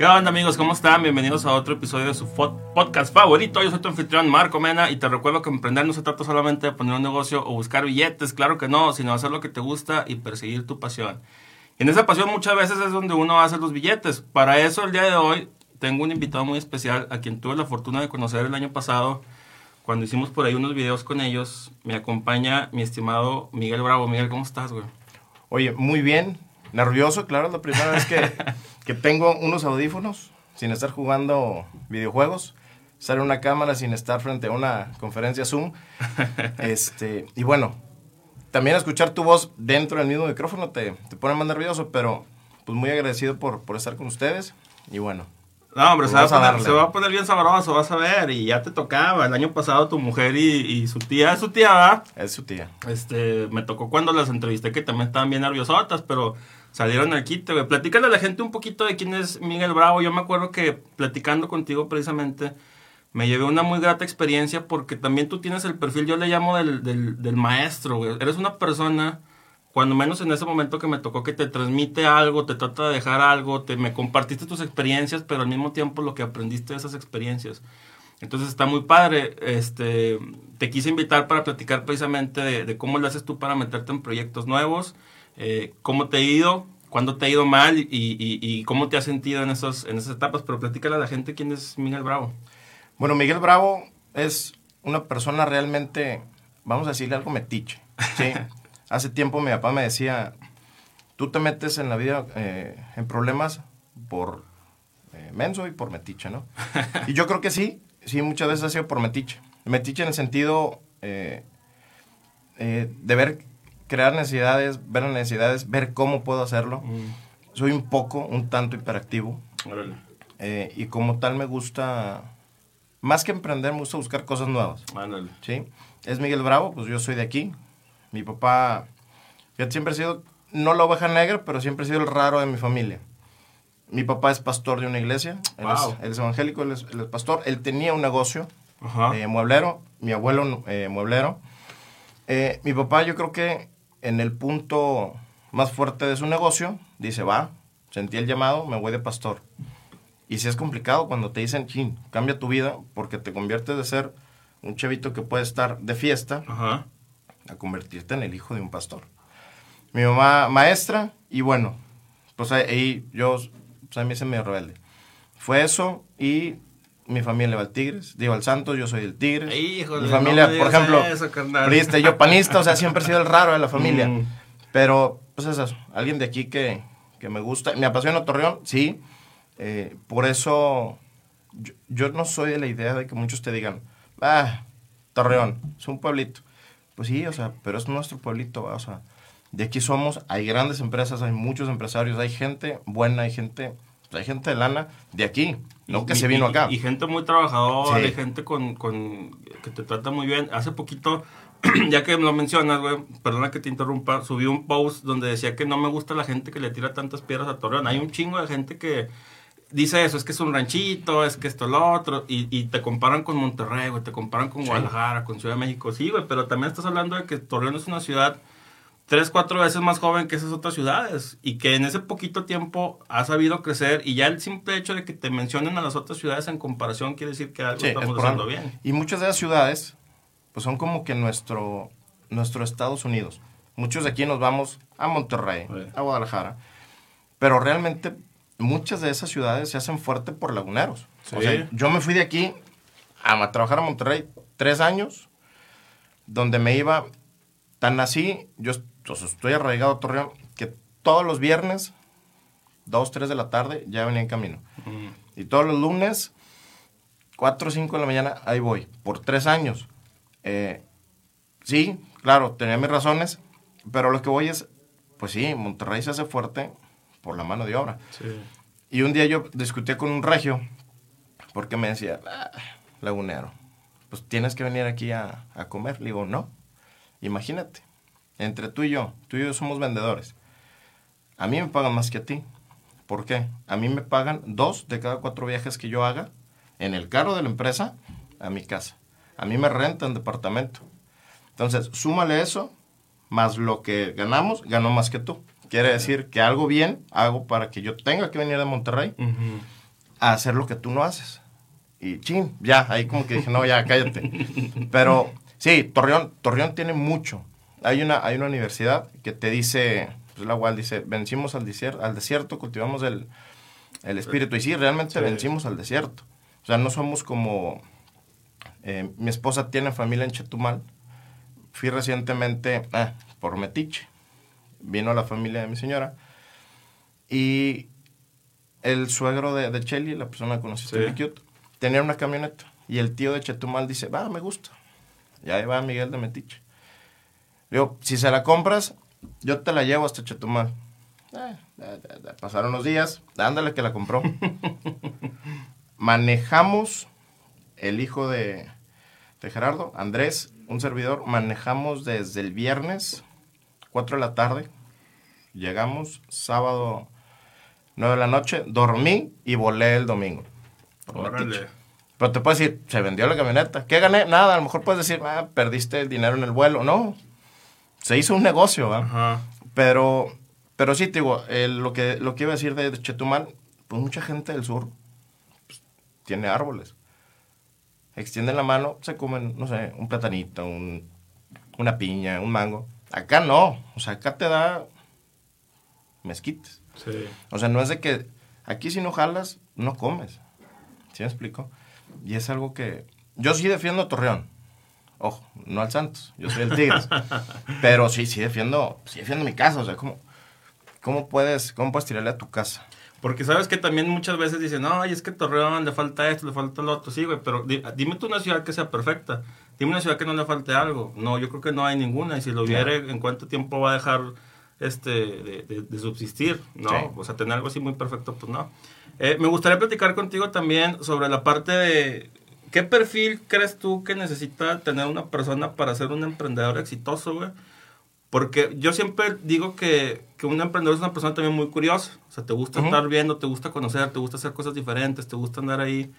¿Qué onda amigos? ¿Cómo están? Bienvenidos a otro episodio de su podcast favorito. Yo soy tu anfitrión Marco Mena y te recuerdo que emprender no se trata solamente de poner un negocio o buscar billetes, claro que no, sino hacer lo que te gusta y perseguir tu pasión. Y en esa pasión muchas veces es donde uno hace los billetes. Para eso el día de hoy tengo un invitado muy especial a quien tuve la fortuna de conocer el año pasado cuando hicimos por ahí unos videos con ellos. Me acompaña mi estimado Miguel Bravo. Miguel, ¿cómo estás, güey? Oye, muy bien. Nervioso, claro, es la primera vez que, que tengo unos audífonos sin estar jugando videojuegos. Estar en una cámara sin estar frente a una conferencia Zoom. Este, y bueno, también escuchar tu voz dentro del mismo micrófono te, te pone más nervioso, pero pues muy agradecido por, por estar con ustedes. Y bueno, No, hombre, se va, a poner, se va a poner bien sabroso, vas a ver. Y ya te tocaba. El año pasado tu mujer y, y su tía, su tía, ¿verdad? es su tía. Este, me tocó cuando las entrevisté que también estaban bien nerviosotas, pero salieron al quite, güey. Platícale a la gente un poquito de quién es Miguel Bravo. Yo me acuerdo que platicando contigo precisamente me llevé una muy grata experiencia porque también tú tienes el perfil, yo le llamo del, del, del maestro, güey. Eres una persona, cuando menos en ese momento que me tocó, que te transmite algo, te trata de dejar algo, te me compartiste tus experiencias, pero al mismo tiempo lo que aprendiste de esas experiencias. Entonces está muy padre. Este, te quise invitar para platicar precisamente de, de cómo lo haces tú para meterte en proyectos nuevos, eh, cómo te ha ido, cuándo te ha ido mal y, y- y cómo te has sentido en, esos, en esas etapas. Pero platícale a la gente quién es Miguel Bravo. Bueno, Miguel Bravo es una persona realmente, vamos a decirle algo metiche. ¿sí? Hace tiempo mi papá me decía, tú te metes en la vida eh, en problemas por eh, menso y por metiche, ¿no? Y yo creo que sí, sí, muchas veces ha sido por metiche. Metiche en el sentido eh, eh, de ver, crear necesidades, ver las necesidades, ver cómo puedo hacerlo. Soy un poco, un tanto hiperactivo. Eh, y como tal me gusta, más que emprender, me gusta buscar cosas nuevas. ¿sí? Es Miguel Bravo, pues yo soy de aquí. Mi papá, fíjate, siempre ha sido, no la oveja negra, pero siempre ha sido el raro de mi familia. Mi papá es pastor de una iglesia, él, Wow. es, él es evangélico, él es, él es pastor. Él tenía un negocio Ajá. eh, mueblero, mi abuelo eh, mueblero. Eh, mi papá yo creo que en el punto más fuerte de su negocio, dice, va, sentí el llamado, me voy de pastor. Y si es complicado cuando te dicen, chin, cambia tu vida, porque te conviertes de ser un chavito que puede estar de fiesta Ajá. a convertirte en el hijo de un pastor. Mi mamá maestra, y bueno, pues ahí- ahí yo, pues a mí se me rebelde. Fue eso, y mi familia va al Tigres, digo al Santos, yo soy del Tigres. Híjole, mi familia, por ejemplo, eso, priista, yo panista, o sea, siempre he sido el raro de la familia. Mm. Pero, pues es eso, alguien de aquí que, que me gusta. Me apasiona Torreón, sí. Eh, por eso, yo, yo no soy de la idea de que muchos te digan, ah, Torreón, es un pueblito. Pues sí, o sea, pero es nuestro pueblito, ¿va? o sea, de aquí somos, hay grandes empresas, hay muchos empresarios, hay gente buena, hay gente, hay gente de lana de aquí, no que Y- se vino acá. Y, gente muy trabajadora, Sí. y gente con, con- que te trata muy bien. Hace poquito, ya que lo mencionas, güey, perdona que te interrumpa, subí un post donde decía que no me gusta la gente que le tira tantas piedras a Torreón. Hay un chingo de gente que dice eso, es que es un ranchito, es que esto, lo otro, y, y te comparan con Monterrey, güey, te comparan con Sí. Guadalajara, con Ciudad de México. Sí, güey, pero también estás hablando de que Torreón es una ciudad tres, cuatro veces más joven que esas otras ciudades y que en ese poquito tiempo ha sabido crecer y ya el simple hecho de que te mencionen a las otras ciudades en comparación quiere decir que algo Sí, es estamos por haciendo bien. Y muchas de las ciudades, pues son como que nuestro, nuestro Estados Unidos. Muchos de aquí nos vamos a Monterrey, Sí. a Guadalajara, pero realmente muchas de esas ciudades se hacen fuerte por laguneros. O Sí. sea, yo me fui de aquí a, a trabajar a Monterrey tres años, donde me iba tan así, yo pues, estoy arraigado a Torreón, que todos los viernes, dos, tres de la tarde, ya venía en camino. Y todos los lunes, 4 o 5 de la mañana, ahí voy, por tres años. Eh, sí, claro, tenía mis razones, pero lo que voy es, pues sí, Monterrey se hace fuerte por la mano de obra. Y un día yo discutí con un regio, porque me decía, "Ah, lagunero, pues tienes que venir aquí a, a comer. Le digo, no, imagínate, entre tú y yo, tú y yo somos vendedores. A mí me pagan más que a ti. ¿Por qué? A mí me pagan dos de cada cuatro viajes que yo haga en el carro de la empresa a mi casa. A mí me rentan departamento. Entonces, súmale eso, más lo que ganamos, gano más que tú. Quiere decir que algo bien hago para que yo tenga que venir de Monterrey. A hacer lo que tú no haces. Y ching, ya, ahí como que dije, no, ya, cállate. Pero sí, Torreón, Torreón tiene mucho. Hay una, hay una universidad que te dice, pues la UAL dice, vencimos al desierto, al desierto cultivamos el, el espíritu. Y sí, realmente Sí. vencimos al desierto. O sea, no somos como... eh, mi esposa tiene familia en Chetumal. Fui recientemente ah, por Metiche. Vino la familia de mi señora. Y el suegro de, de Chelly, la persona que conociste Sí. en Cute, tenía una camioneta. Y el tío de Chetumal dice, va, me gusta. Y ahí va Miguel de Metiche. Digo, si se la compras, yo te la llevo hasta Chetumal. Eh, eh, eh, pasaron los días, ándale que la compró. Manejamos, el hijo de, de Gerardo, Andrés, un servidor, manejamos desde el viernes, 4 de la tarde. Llegamos sábado 9 de la noche, dormí y volé el domingo. Órale. Pero te puedes decir, se vendió la camioneta. ¿Qué gané? Nada, a lo mejor puedes decir, ah, perdiste el dinero en el vuelo. No, se hizo un negocio, ¿va? Ajá. Pero, pero sí, te digo, eh, lo, que, lo que iba a decir de Chetumal, pues mucha gente del sur pues, tiene árboles. Extienden la mano, se comen, no sé, un platanito, un- una piña, un mango. Acá no, o sea, acá te da mezquites. Sí. O sea, no es de que aquí si no jalas, no comes. ¿Sí me explico? Y es algo que... Yo sí defiendo a Torreón. Ojo, no al Santos. Yo soy el Tigres. Pero sí, sí defiendo, sí defiendo mi casa. O sea, ¿cómo, cómo, puedes, ¿cómo puedes tirarle a tu casa? Porque sabes que también muchas veces dicen, no, es que Torreón le falta esto, le falta lo otro. Sí, güey, pero di- dime tú una ciudad que sea perfecta. Dime una ciudad que no le falte algo. No, yo creo que no hay ninguna. Y si lo hubiera, ¿en cuánto tiempo va a dejar este de, de- de subsistir? No, Sí. o sea, tener algo así muy perfecto, pues no. Eh, me gustaría platicar contigo también sobre la parte de... ¿Qué perfil crees tú que necesita tener una persona para ser un emprendedor exitoso, güey? Porque yo siempre digo que, que un emprendedor es una persona también muy curiosa. O sea, te gusta estar viendo, te gusta conocer, te gusta hacer cosas diferentes, te gusta andar ahí.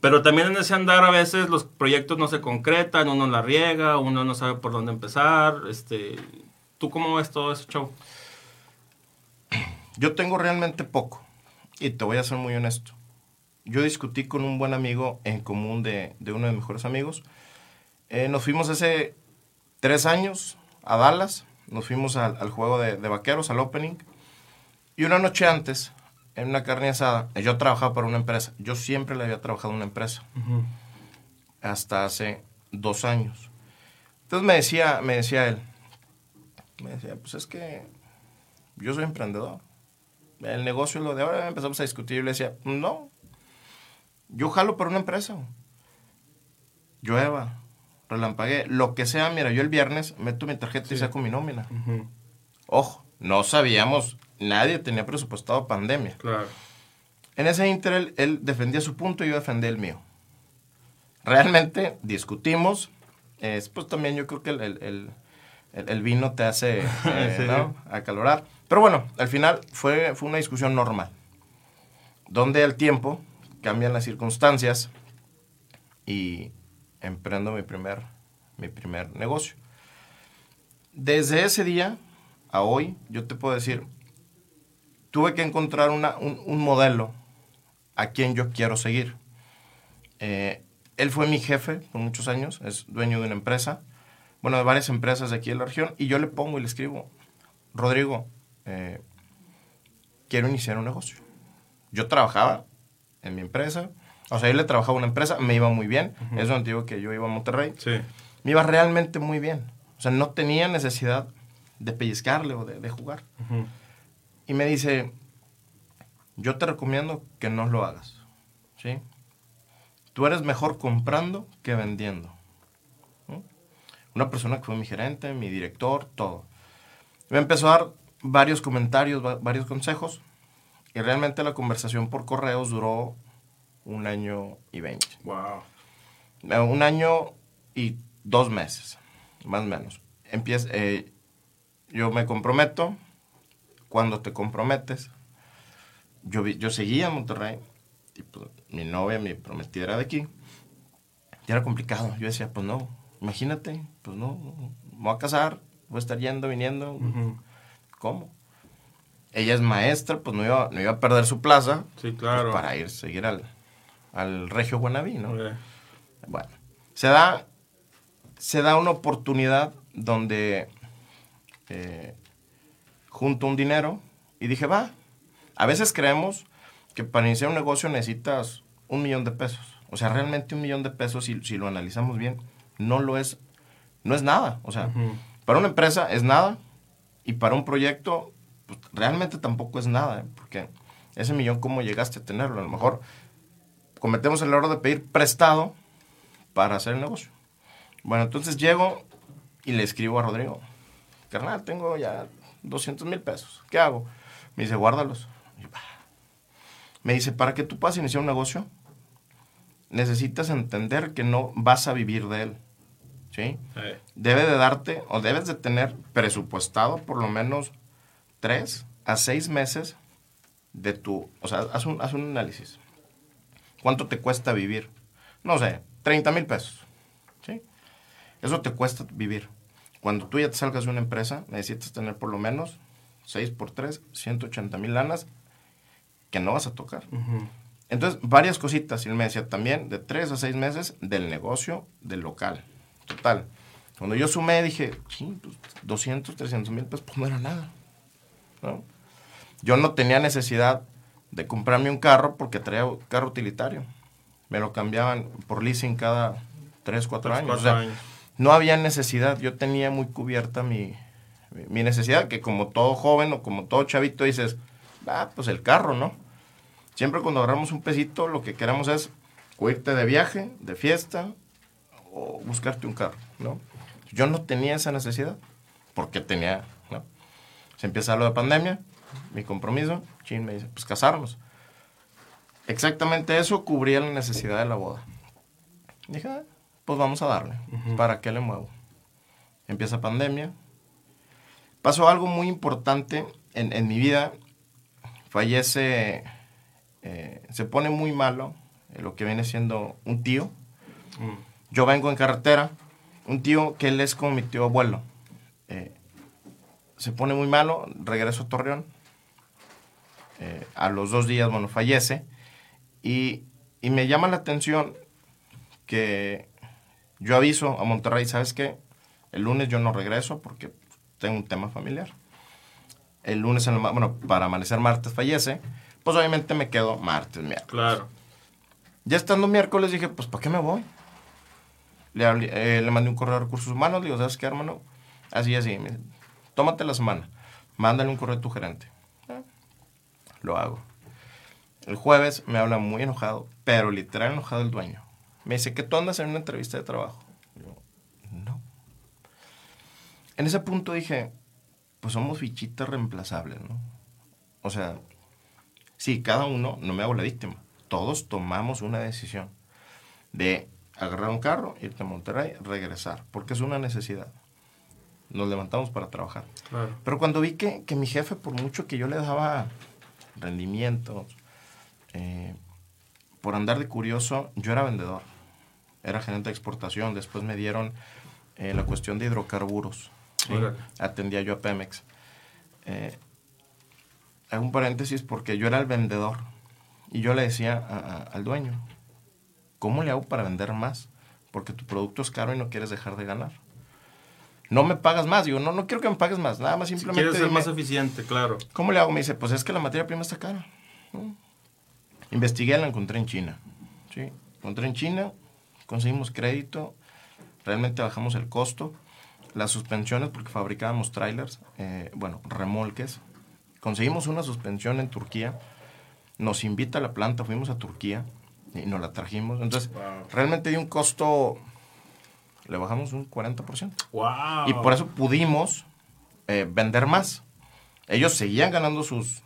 Pero también en ese andar a veces los proyectos no se concretan, uno la riega, uno no sabe por dónde empezar. Este, ¿Tú cómo ves todo ese show? Yo tengo realmente poco. Y te voy a ser muy honesto. Yo discutí con un buen amigo en común de, de uno de mis mejores amigos. Eh, nos fuimos hace tres años a Dallas. Nos fuimos al, al juego de, de vaqueros, al opening. Y una noche antes, en una carne asada, eh, yo trabajaba para una empresa. Yo siempre le había trabajado en una empresa. Hasta hace dos años. Entonces me decía, me decía él, me decía, pues es que yo soy emprendedor. El negocio es lo de ahora. Empezamos a discutir y yo le decía, no, yo jalo para una empresa. Llueva, relampagué, lo que sea. Mira, yo el viernes meto mi tarjeta y saco mi nómina. Ojo, no sabíamos, nadie tenía presupuestado pandemia. Claro. En ese inter él, él defendía su punto y yo defendía el mío. Realmente discutimos. eh, pues también yo creo que el, el- el- el- el vino te hace eh, Sí. ¿no? acalorar. Pero bueno, al final fue, fue una discusión normal. Donde al tiempo cambian las circunstancias y emprendo mi primer, mi primer negocio. Desde ese día a hoy, yo te puedo decir, tuve que encontrar un, un modelo a quien yo quiero seguir. Eh, él fue mi jefe por muchos años, es dueño de una empresa, bueno, de varias empresas de aquí en la región, y yo le pongo y le escribo, Rodrigo, eh, quiero iniciar un negocio. Yo trabajaba en mi empresa, o sea, yo le trabajaba a una empresa, me iba muy bien, es donde digo que yo iba a Monterrey, Sí. me iba realmente muy bien. O sea, no tenía necesidad de pellizcarle o de, de jugar. Ujú. Y me dice, yo te recomiendo que no lo hagas. ¿Sí? Tú eres mejor comprando que vendiendo. ¿no? Una persona que fue mi gerente, mi director, todo. Me empezó a dar varios comentarios, va- varios consejos. Y realmente la conversación por correos duró un año y veinte. Wow. Eh, un año y dos meses, más o menos. Empieza, eh, yo me comprometo, cuando te comprometes, yo, vi- yo seguía en Monterrey, y pues, mi novia, mi prometida era de aquí, y era complicado. Yo decía, pues no, imagínate, pues no, me voy a casar, voy a estar yendo, viniendo, Ujú. ¿cómo? Ella es maestra, pues no iba, no iba a perder su plaza. Sí, claro. Para ir, seguir al, al Regio Guanabí, ¿no? Ok. Bueno, se da, se da una oportunidad donde eh, junto un dinero y dije, va, a veces creemos que para iniciar un negocio necesitas un millón de pesos. O sea, realmente un millón de pesos, si, si lo analizamos bien, no lo es, no es nada. O sea, para una empresa es nada y para un proyecto pues, realmente tampoco es nada, ¿eh? porque ese millón, ¿cómo llegaste a tenerlo? A lo mejor cometemos el error de pedir prestado para hacer el negocio. Bueno, entonces llego y le escribo a Rodrigo, carnal, tengo ya 200 mil pesos, ¿qué hago? Me dice, guárdalos. Y, bah. Me dice, para que tú puedas iniciar un negocio, necesitas entender que no vas a vivir de él. ¿Sí? Debe de darte o debes de tener presupuestado por lo menos tres a seis meses de tu, o sea, haz un, haz un análisis. ¿Cuánto te cuesta vivir? No sé, 30 mil pesos. ¿sí? Eso te cuesta vivir. Cuando tú ya te salgas de una empresa, necesitas tener por lo menos 6 por 3, 180 mil lanas que no vas a tocar. ujú. Entonces, varias cositas. Y él me decía también de tres a seis meses del negocio del local. Total. Cuando yo sumé, dije, "Chin, pues, 200, 300 mil pesos, pues no era nada. ¿No? Yo no tenía necesidad de comprarme un carro porque traía un carro utilitario. Me lo cambiaban por leasing cada 3, 4 Tres, años. cuatro O sea, años. no había necesidad. Yo tenía muy cubierta mi, mi- necesidad, que como todo joven o como todo chavito dices, ah, pues el carro, ¿no? Siempre cuando agarramos un pesito, lo que queremos es o irte de viaje, de fiesta, o buscarte un carro, ¿no? Yo no tenía esa necesidad, porque tenía. Se empieza lo de pandemia, mi compromiso, Chin me dice, pues casarnos. Exactamente eso cubría la necesidad de la boda. Dije, "Ah, pues vamos a darle. ¿para qué le muevo? Empieza pandemia. Pasó algo muy importante en, en mi vida. Fallece, eh, se pone muy malo eh, lo que viene siendo un tío. Mm. Yo vengo en carretera, un tío que él es como mi tío abuelo. Se pone muy malo, regreso a Torreón. Eh, a los dos días, bueno, fallece. Y, y me llama la atención que yo aviso a Monterrey, ¿sabes qué? El lunes yo no regreso porque tengo un tema familiar. El lunes, en bueno, para amanecer martes fallece. Pues obviamente me quedo martes, miércoles. Claro. Ya estando miércoles dije, pues ¿para qué me voy? Le, hablé- eh, le mandé un correo a recursos humanos, le digo, ¿sabes qué, hermano? Así, así. Me tómate la semana, mándale un correo a tu gerente. Ah, Lo hago. El jueves me habla muy enojado, pero literal enojado el dueño. Me dice que tú andas en una entrevista de trabajo. Yo, no. En ese punto dije, pues somos fichitas reemplazables, ¿no? O sea, Sí, cada uno, no me hago la víctima. Todos tomamos una decisión de agarrar un carro, irte a Monterrey, regresar, porque es una necesidad. Nos levantamos para trabajar. Claro. Pero cuando vi que, que mi jefe, por mucho que yo le daba rendimientos, eh, por andar de curioso, yo era vendedor. Era gerente de exportación. Después me dieron eh, la cuestión de hidrocarburos. Atendía yo a Pemex. Eh, hago un paréntesis porque yo era el vendedor. Y yo le decía a- a- al dueño, ¿cómo le hago para vender más? Porque tu producto es caro y no quieres dejar de ganar. No me pagas más. Digo, no, no quiero que me pagues más. Nada más Si simplemente. quieres ser dime, más eficiente, claro. ¿Cómo le hago? Me dice, pues es que la materia prima está cara. ¿no? Investigué, la encontré en China. ¿sí? Encontré en China, conseguimos crédito, realmente bajamos el costo. Las suspensiones, porque fabricábamos trailers, eh, bueno, remolques. Conseguimos una suspensión en Turquía. Nos invita a la planta, fuimos a Turquía y nos la trajimos. Entonces, Wow. realmente dio un costo, le bajamos un 40%. Wow. Y por eso pudimos eh, vender más. Ellos seguían ganando sus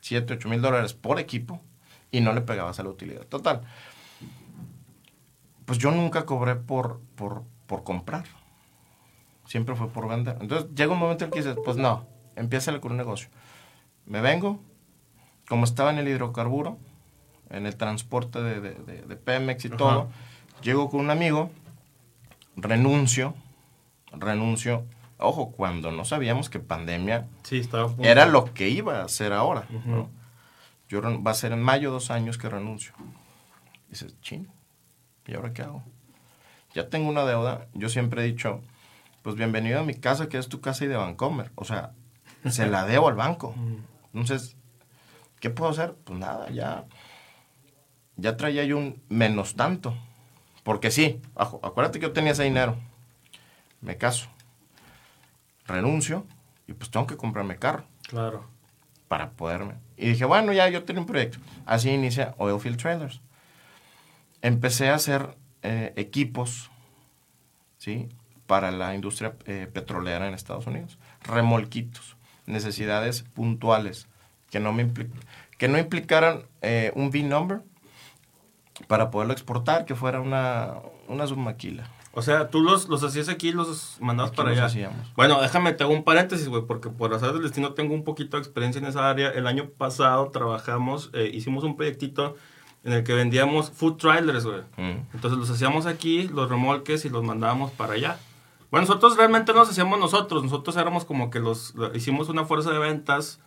7, 8 mil dólares por equipo y no le pegabas a la utilidad. Total. Pues yo nunca cobré por, por, por comprar. Siempre fue por vender. Entonces llega un momento en que dices, pues no, empieza con un negocio. Me vengo, como estaba en el hidrocarburo, en el transporte de, de- de- de Pemex y Ajá. todo, llego con un amigo, renuncio, renuncio Ojo, cuando no sabíamos que pandemia Sí, estaba era lo que iba a ser ahora. Ujú. ¿no? Yo va a ser en mayo dos años que renuncio. Dices, chin, ¿y ahora qué hago? Ya tengo una deuda. Yo siempre he dicho, pues bienvenido a mi casa, que es tu casa y de Vancomer. O sea, se la debo al banco. Entonces, ¿qué puedo hacer? Pues nada, ya, ya traía yo un menos tanto. Porque sí, acuérdate que yo tenía ese dinero. Me caso. Renuncio y pues tengo que comprarme carro Claro. para poderme. Y dije, bueno, ya yo tengo un proyecto. Así inicia Oilfield Trailers. Empecé a hacer eh, equipos, ¿sí? Para la industria eh, petrolera en Estados Unidos. Remolquitos, necesidades puntuales, que no, me que no implicaran eh, un V-number para poderlo exportar, que fuera una, una submaquila. O sea, tú los, los hacías aquí y los mandabas Aquí para los allá. hacíamos. Bueno, déjame, te hago un paréntesis, güey, porque por azar del destino tengo un poquito de experiencia en esa área. El año pasado trabajamos, eh, hicimos un proyectito en el que vendíamos food trailers, güey. Mm. Entonces los hacíamos aquí, los remolques, y los mandábamos para allá. Bueno, nosotros realmente no los hacíamos nosotros. Nosotros éramos como que los... lo- Hicimos una fuerza de ventas.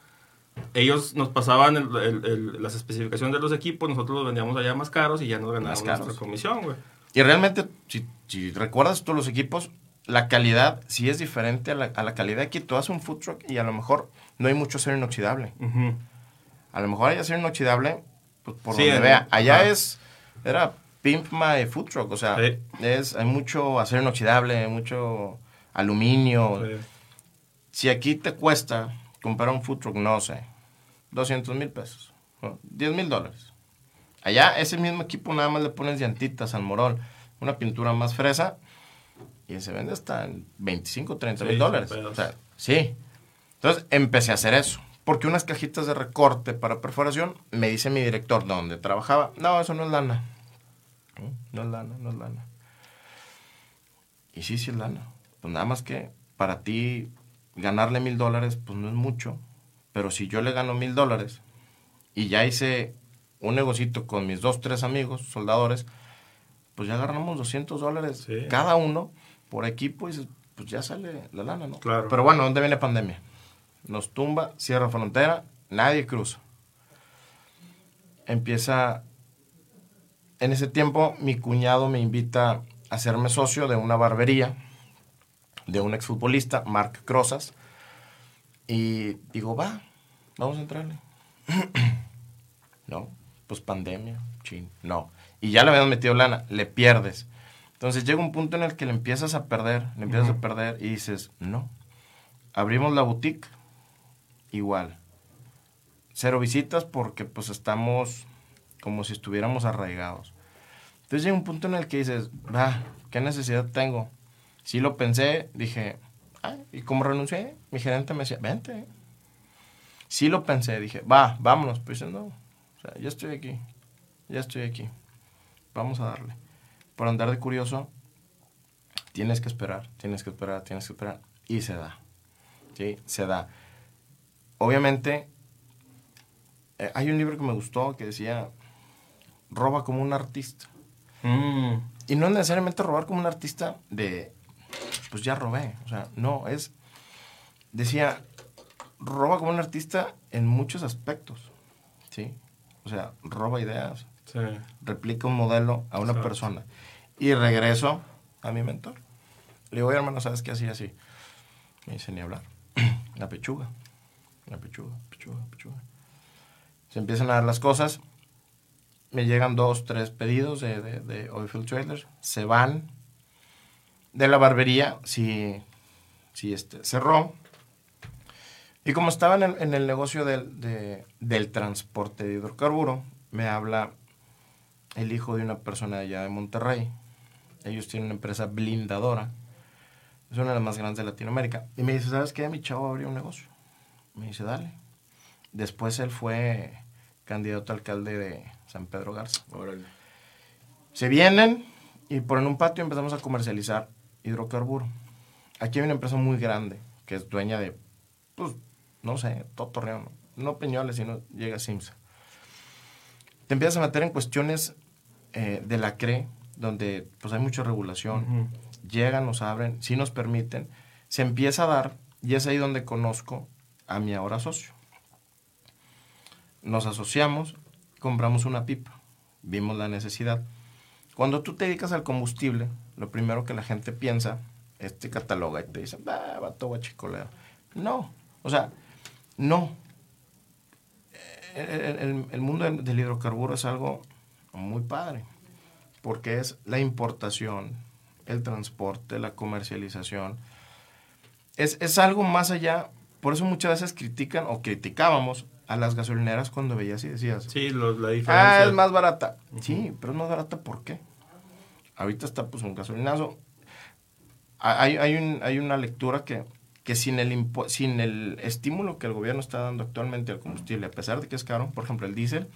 Ellos nos pasaban el- el- el- las especificaciones de los equipos, nosotros los vendíamos allá más caros y ya nos ganábamos nuestra comisión, güey. Y realmente, si, si recuerdas todos los equipos, la calidad sí es diferente a la, a la calidad aquí. Tú haces un food truck y a lo mejor no hay mucho acero inoxidable. A lo mejor hay acero inoxidable, pues por Sí, donde en- vea. Allá es, era Pimp My Food Truck, o sea, Sí. es, hay mucho acero inoxidable, mucho aluminio. Sí. Si aquí te cuesta comprar un food truck, no sé, 200 mil pesos, ¿no? 10 mil dólares. Allá ese mismo equipo nada más le pones llantitas al morol, una pintura más fresa y se vende hasta en 25, 30 mil Sí, dólares. O sea, sí. Entonces empecé a hacer eso. Porque unas cajitas de recorte para perforación, me dice mi director donde trabajaba, no, eso no es lana. No es lana, no es lana. Y sí, sí es lana. Pues nada más que para ti ganarle mil dólares, pues no es mucho. Pero si yo le gano mil dólares y ya hice un negocito con mis dos, tres amigos, soldadores, pues ya agarramos 200 dólares Sí. cada uno por equipo y pues ya sale la lana, ¿no? Claro. Pero bueno, ¿dónde viene pandemia? Nos tumba, cierra frontera, nadie cruza. Empieza, en ese tiempo mi cuñado me invita a hacerme socio de una barbería de un exfutbolista, Mark Crozas, y digo, va, vamos a entrarle. no, pues pandemia, chin, no. Y ya le habían metido lana, le pierdes. Entonces llega un punto en el que le empiezas a perder, le empiezas a perder y dices, no. Abrimos la boutique, igual. Cero visitas porque pues estamos como si estuviéramos arraigados. Entonces llega un punto en el que dices, va, ¿qué necesidad tengo? Sí lo pensé, dije, "Ay", y como renuncié, mi gerente me decía, vente. Sí lo pensé, dije, va, vámonos. Pues no, o sea, ya estoy aquí, ya estoy aquí. Vamos a darle. Por andar de curioso, tienes que esperar, tienes que esperar, tienes que esperar. Y se da. ¿Sí? Se da. Obviamente, eh, hay un libro que me gustó que decía, roba como un artista. Mm, Y no necesariamente robar como un artista de, pues ya robé. O sea, no, es, decía, roba como un artista en muchos aspectos. ¿Sí? O sea, roba ideas, sí. replica un modelo a una Exacto. persona. Y regreso a mi mentor. Le digo, oye, hermano, ¿sabes qué? Así, así. Me dice, ni hablar. La pechuga. La pechuga, pechuga, pechuga. Se empiezan a dar las cosas. Me llegan dos, tres pedidos de, de, de Oilfield Trailers. Se van. De la barbería, si, si este, cerró. Y como estaba en el, en el negocio del, de- del transporte de hidrocarburo, me habla el hijo de una persona allá de Monterrey. Ellos tienen una empresa blindadora. Es una de las más grandes de Latinoamérica. Y me dice, ¿sabes qué? Mi chavo abrió un negocio. Me dice, dale. Después él fue candidato a alcalde de San Pedro Garza. Órale. Se vienen y por en un patio empezamos a comercializar hidrocarburo. Aquí hay una empresa muy grande que es dueña de, pues, no sé, todo Torreón. No Peñoles, sino llega Simsa. Te empiezas a meter en cuestiones eh, de la CRE, donde pues hay mucha regulación. Ujú. Llegan, nos abren, sí nos permiten, se empieza a dar y es ahí donde conozco a mi ahora socio. Nos asociamos, compramos una pipa, vimos la necesidad. Cuando tú te dedicas al combustible, lo primero que la gente piensa, este cataloga y te dice, va, vato guachicolero. No, o sea, no. El, el mundo del, del hidrocarburo es algo muy padre, porque es la importación, el transporte, la comercialización. Es, es, algo más allá, por eso muchas veces critican o criticábamos a las gasolineras cuando veías y decías, sí, lo, la diferencia. Ah, es más barata. Uh -huh. Sí, pero es más barata ¿por qué? Ahorita está pues un gasolinazo. Hay, hay, un, hay una lectura que, que sin, el sin el estímulo que el gobierno está dando actualmente al combustible, a pesar de que es caro, por ejemplo el diésel,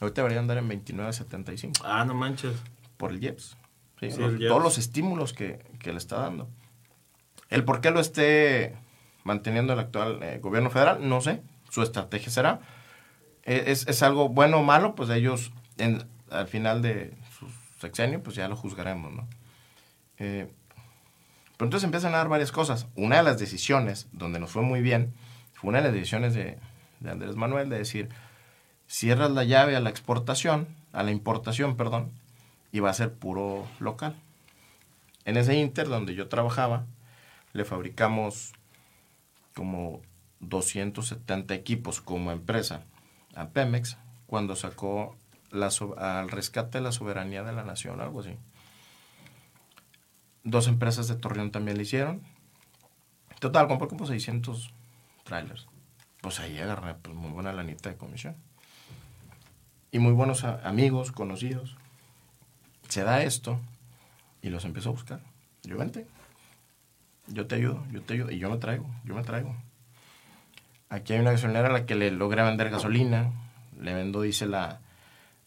ahorita debería andar en 29.75. Ah, no manches. Por el IEPS. Sí, sí, los, todos los estímulos que, que, le está dando. El por qué lo esté manteniendo el actual eh, gobierno federal, no sé. Su estrategia será. Es, es algo bueno o malo, pues ellos en, al final de sexenio, pues ya lo juzgaremos, ¿no? Eh, pero entonces empiezan a dar varias cosas. Una de las decisiones, donde nos fue muy bien, fue una de las decisiones de, de Andrés Manuel de decir, cierras la llave a la exportación, a la importación, perdón, y va a ser puro local. En ese Inter donde yo trabajaba, le fabricamos como 270 equipos como empresa a Pemex cuando sacó al rescate de la soberanía de la nación, algo así. Dos empresas de Torreón también le hicieron. Total, compró como 600 trailers. Pues ahí agarré pues, muy buena lanita de comisión. Y muy buenos amigos, conocidos. Se da esto y los empiezo a buscar. Yo vente. Yo te ayudo, yo te ayudo. Y yo me traigo, yo me traigo. Aquí hay una gasolinera a la que le logré vender gasolina. Le vendo diésel a,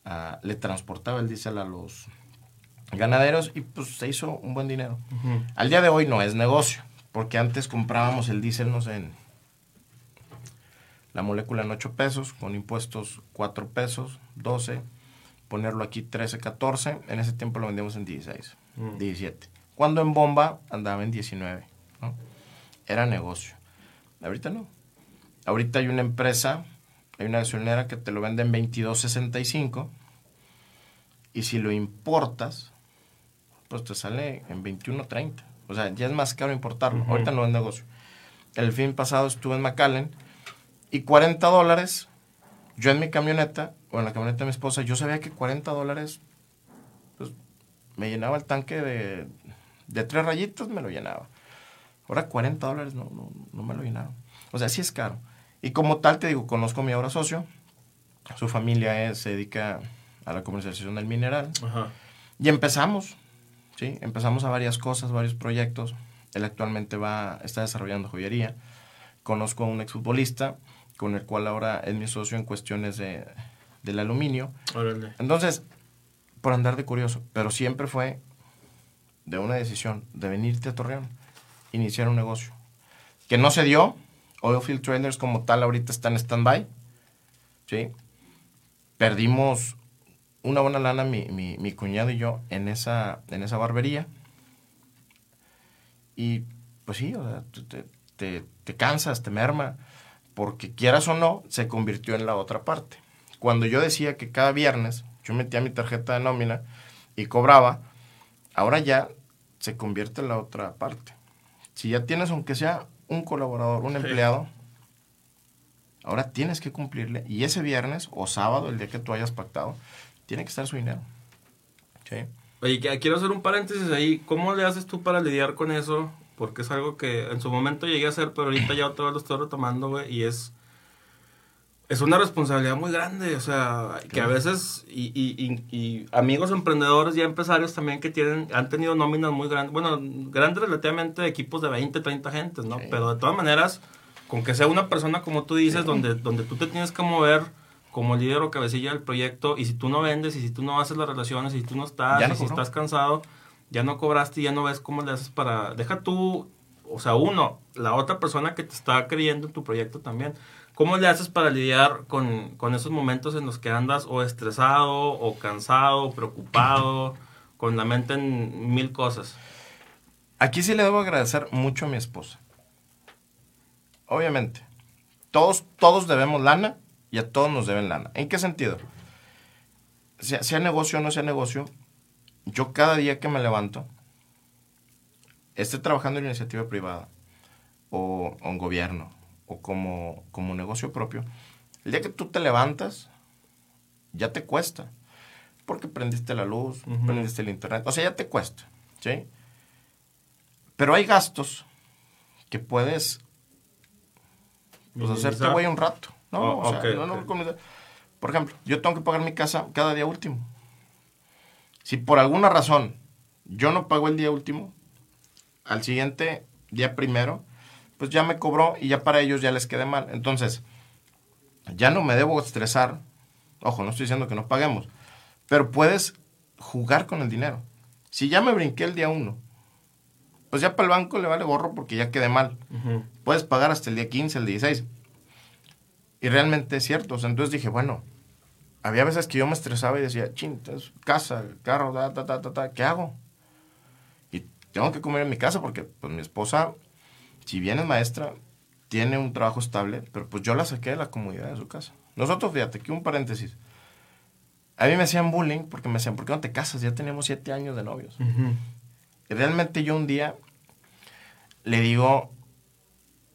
a le transportaba el diésel a los ganaderos y pues se hizo un buen dinero. Uh -huh. Al día de hoy no es negocio, porque antes comprábamos el diésel, no sé, en la molécula en 8 pesos, con impuestos 4 pesos, 12, ponerlo aquí 13, 14, en ese tiempo lo vendíamos en 16, uh -huh. 17. Cuando en bomba andaba en 19, ¿no? Era negocio. Ahorita no. Ahorita hay una empresa, hay una gasolinera que te lo vende en 22.65 y si lo importas, pues te sale en 21.30. O sea, ya es más caro importarlo. Uh -huh. Ahorita no es negocio. El fin pasado estuve en McAllen y 40 dólares, yo en mi camioneta, o en la camioneta de mi esposa, yo sabía que 40 dólares, pues me llenaba el tanque de, de tres rayitos, me lo llenaba. Ahora 40 dólares no, no, no me lo llenaron. O sea, sí es caro. Y como tal, te digo, conozco a mi ahora socio. Su familia es, se dedica a la comercialización del mineral. Ajá. Y empezamos, ¿sí? Empezamos a varias cosas, varios proyectos. Él actualmente va, está desarrollando joyería. Conozco a un exfutbolista con el cual ahora es mi socio en cuestiones de, del aluminio. Órale. Entonces, por andar de curioso, pero siempre fue de una decisión de venirte a Torreón, iniciar un negocio. Que no se dio, Oilfield Trailers como tal ahorita está en stand-by, ¿sí? Perdimos una buena lana mi, mi, mi, cuñado y yo en esa, en esa barbería. Y pues sí, o sea, te, te, te, cansas, te merma, porque quieras o no, se convirtió en la otra parte. Cuando yo decía que cada viernes yo metía mi tarjeta de nómina y cobraba, ahora ya se convierte en la otra parte. Si ya tienes, aunque sea un colaborador, un sí. empleado, ahora tienes que cumplirle. Y ese viernes o sábado, el día que tú hayas pactado, tiene que estar su dinero. ¿Sí? Oye, quiero hacer un paréntesis ahí. ¿Cómo le haces tú para lidiar con eso? Porque es algo que en su momento llegué a hacer, pero ahorita ya otra vez lo estoy retomando, güey. Y es, es una responsabilidad muy grande. O sea, que a veces, y, y, y, y, amigos emprendedores y empresarios también que tienen, han tenido nóminas muy grandes, bueno, grandes relativamente equipos de 20, 30 gentes, ¿no? Sí. Pero de todas maneras, con que sea una persona, como tú dices, sí. donde, donde tú te tienes que mover como líder o cabecilla del proyecto, y si tú no vendes, y si tú no haces las relaciones, y si tú no estás, no y si estás cansado, ya no cobraste y ya no ves cómo le haces para... Deja tú, o sea, uno, la otra persona que te está creyendo en tu proyecto también. ¿Cómo le haces para lidiar con, con esos momentos en los que andas o estresado, o cansado, o preocupado, con la mente en mil cosas? Aquí sí le debo agradecer mucho a mi esposa. obviamente, todos, todos debemos lana y a todos nos deben lana. ¿En qué sentido? Sea, sea negocio o no sea negocio, yo cada día que me levanto, esté trabajando en iniciativa privada o, o en gobierno o como, como negocio propio, el día que tú te levantas, ya te cuesta. Porque prendiste la luz, prendiste el internet, o sea, ya te cuesta. ¿sí? Pero hay gastos que puedes pues, hacerte güey un rato. ¿No? Oh, O sea, no, no Por ejemplo, yo tengo que pagar mi casa cada día último. Si por alguna razón yo no pago el día último, al siguiente día primero, pues ya me cobró y ya para ellos ya les quedé mal. Entonces, ya no me debo estresar. Ojo, no estoy diciendo que no paguemos, pero puedes jugar con el dinero. Si ya me brinqué el día uno, pues ya para el banco le vale gorro porque ya quedé mal. Puedes pagar hasta el día 15, el 16. Y realmente es cierto. O sea, entonces dije, bueno, había veces que yo me estresaba y decía, chin, es casa, carro, ta, ta, ta, ta, ¿qué hago? Y tengo que comer en mi casa porque pues mi esposa, si bien es maestra, tiene un trabajo estable, pero pues yo la saqué de la comodidad de su casa. Nosotros, fíjate, aquí un paréntesis. A mí me hacían bullying porque me decían, ¿por qué no te casas? Ya teníamos siete años de novios. Ujú. Y realmente yo un día le digo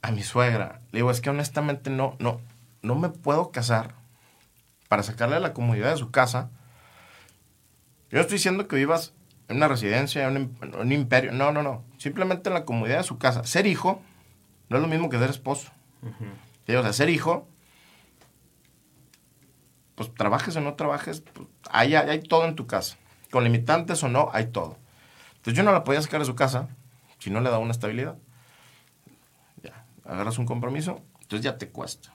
a mi suegra, le digo, es que honestamente no, no, no me puedo casar para sacarle la comodidad de su casa. Yo no estoy diciendo que vivas en una residencia, en un, imperio. No, no, no. Simplemente en la comodidad de su casa. Ser hijo no es lo mismo que ser esposo. Ujú. Sí, o sea, ser hijo, pues trabajes o no trabajes, pues, hay, hay todo en tu casa. Con limitantes o no, hay todo. Entonces yo no la podía sacar de su casa si no le daba una estabilidad. Ya, agarras un compromiso, entonces ya te cuesta.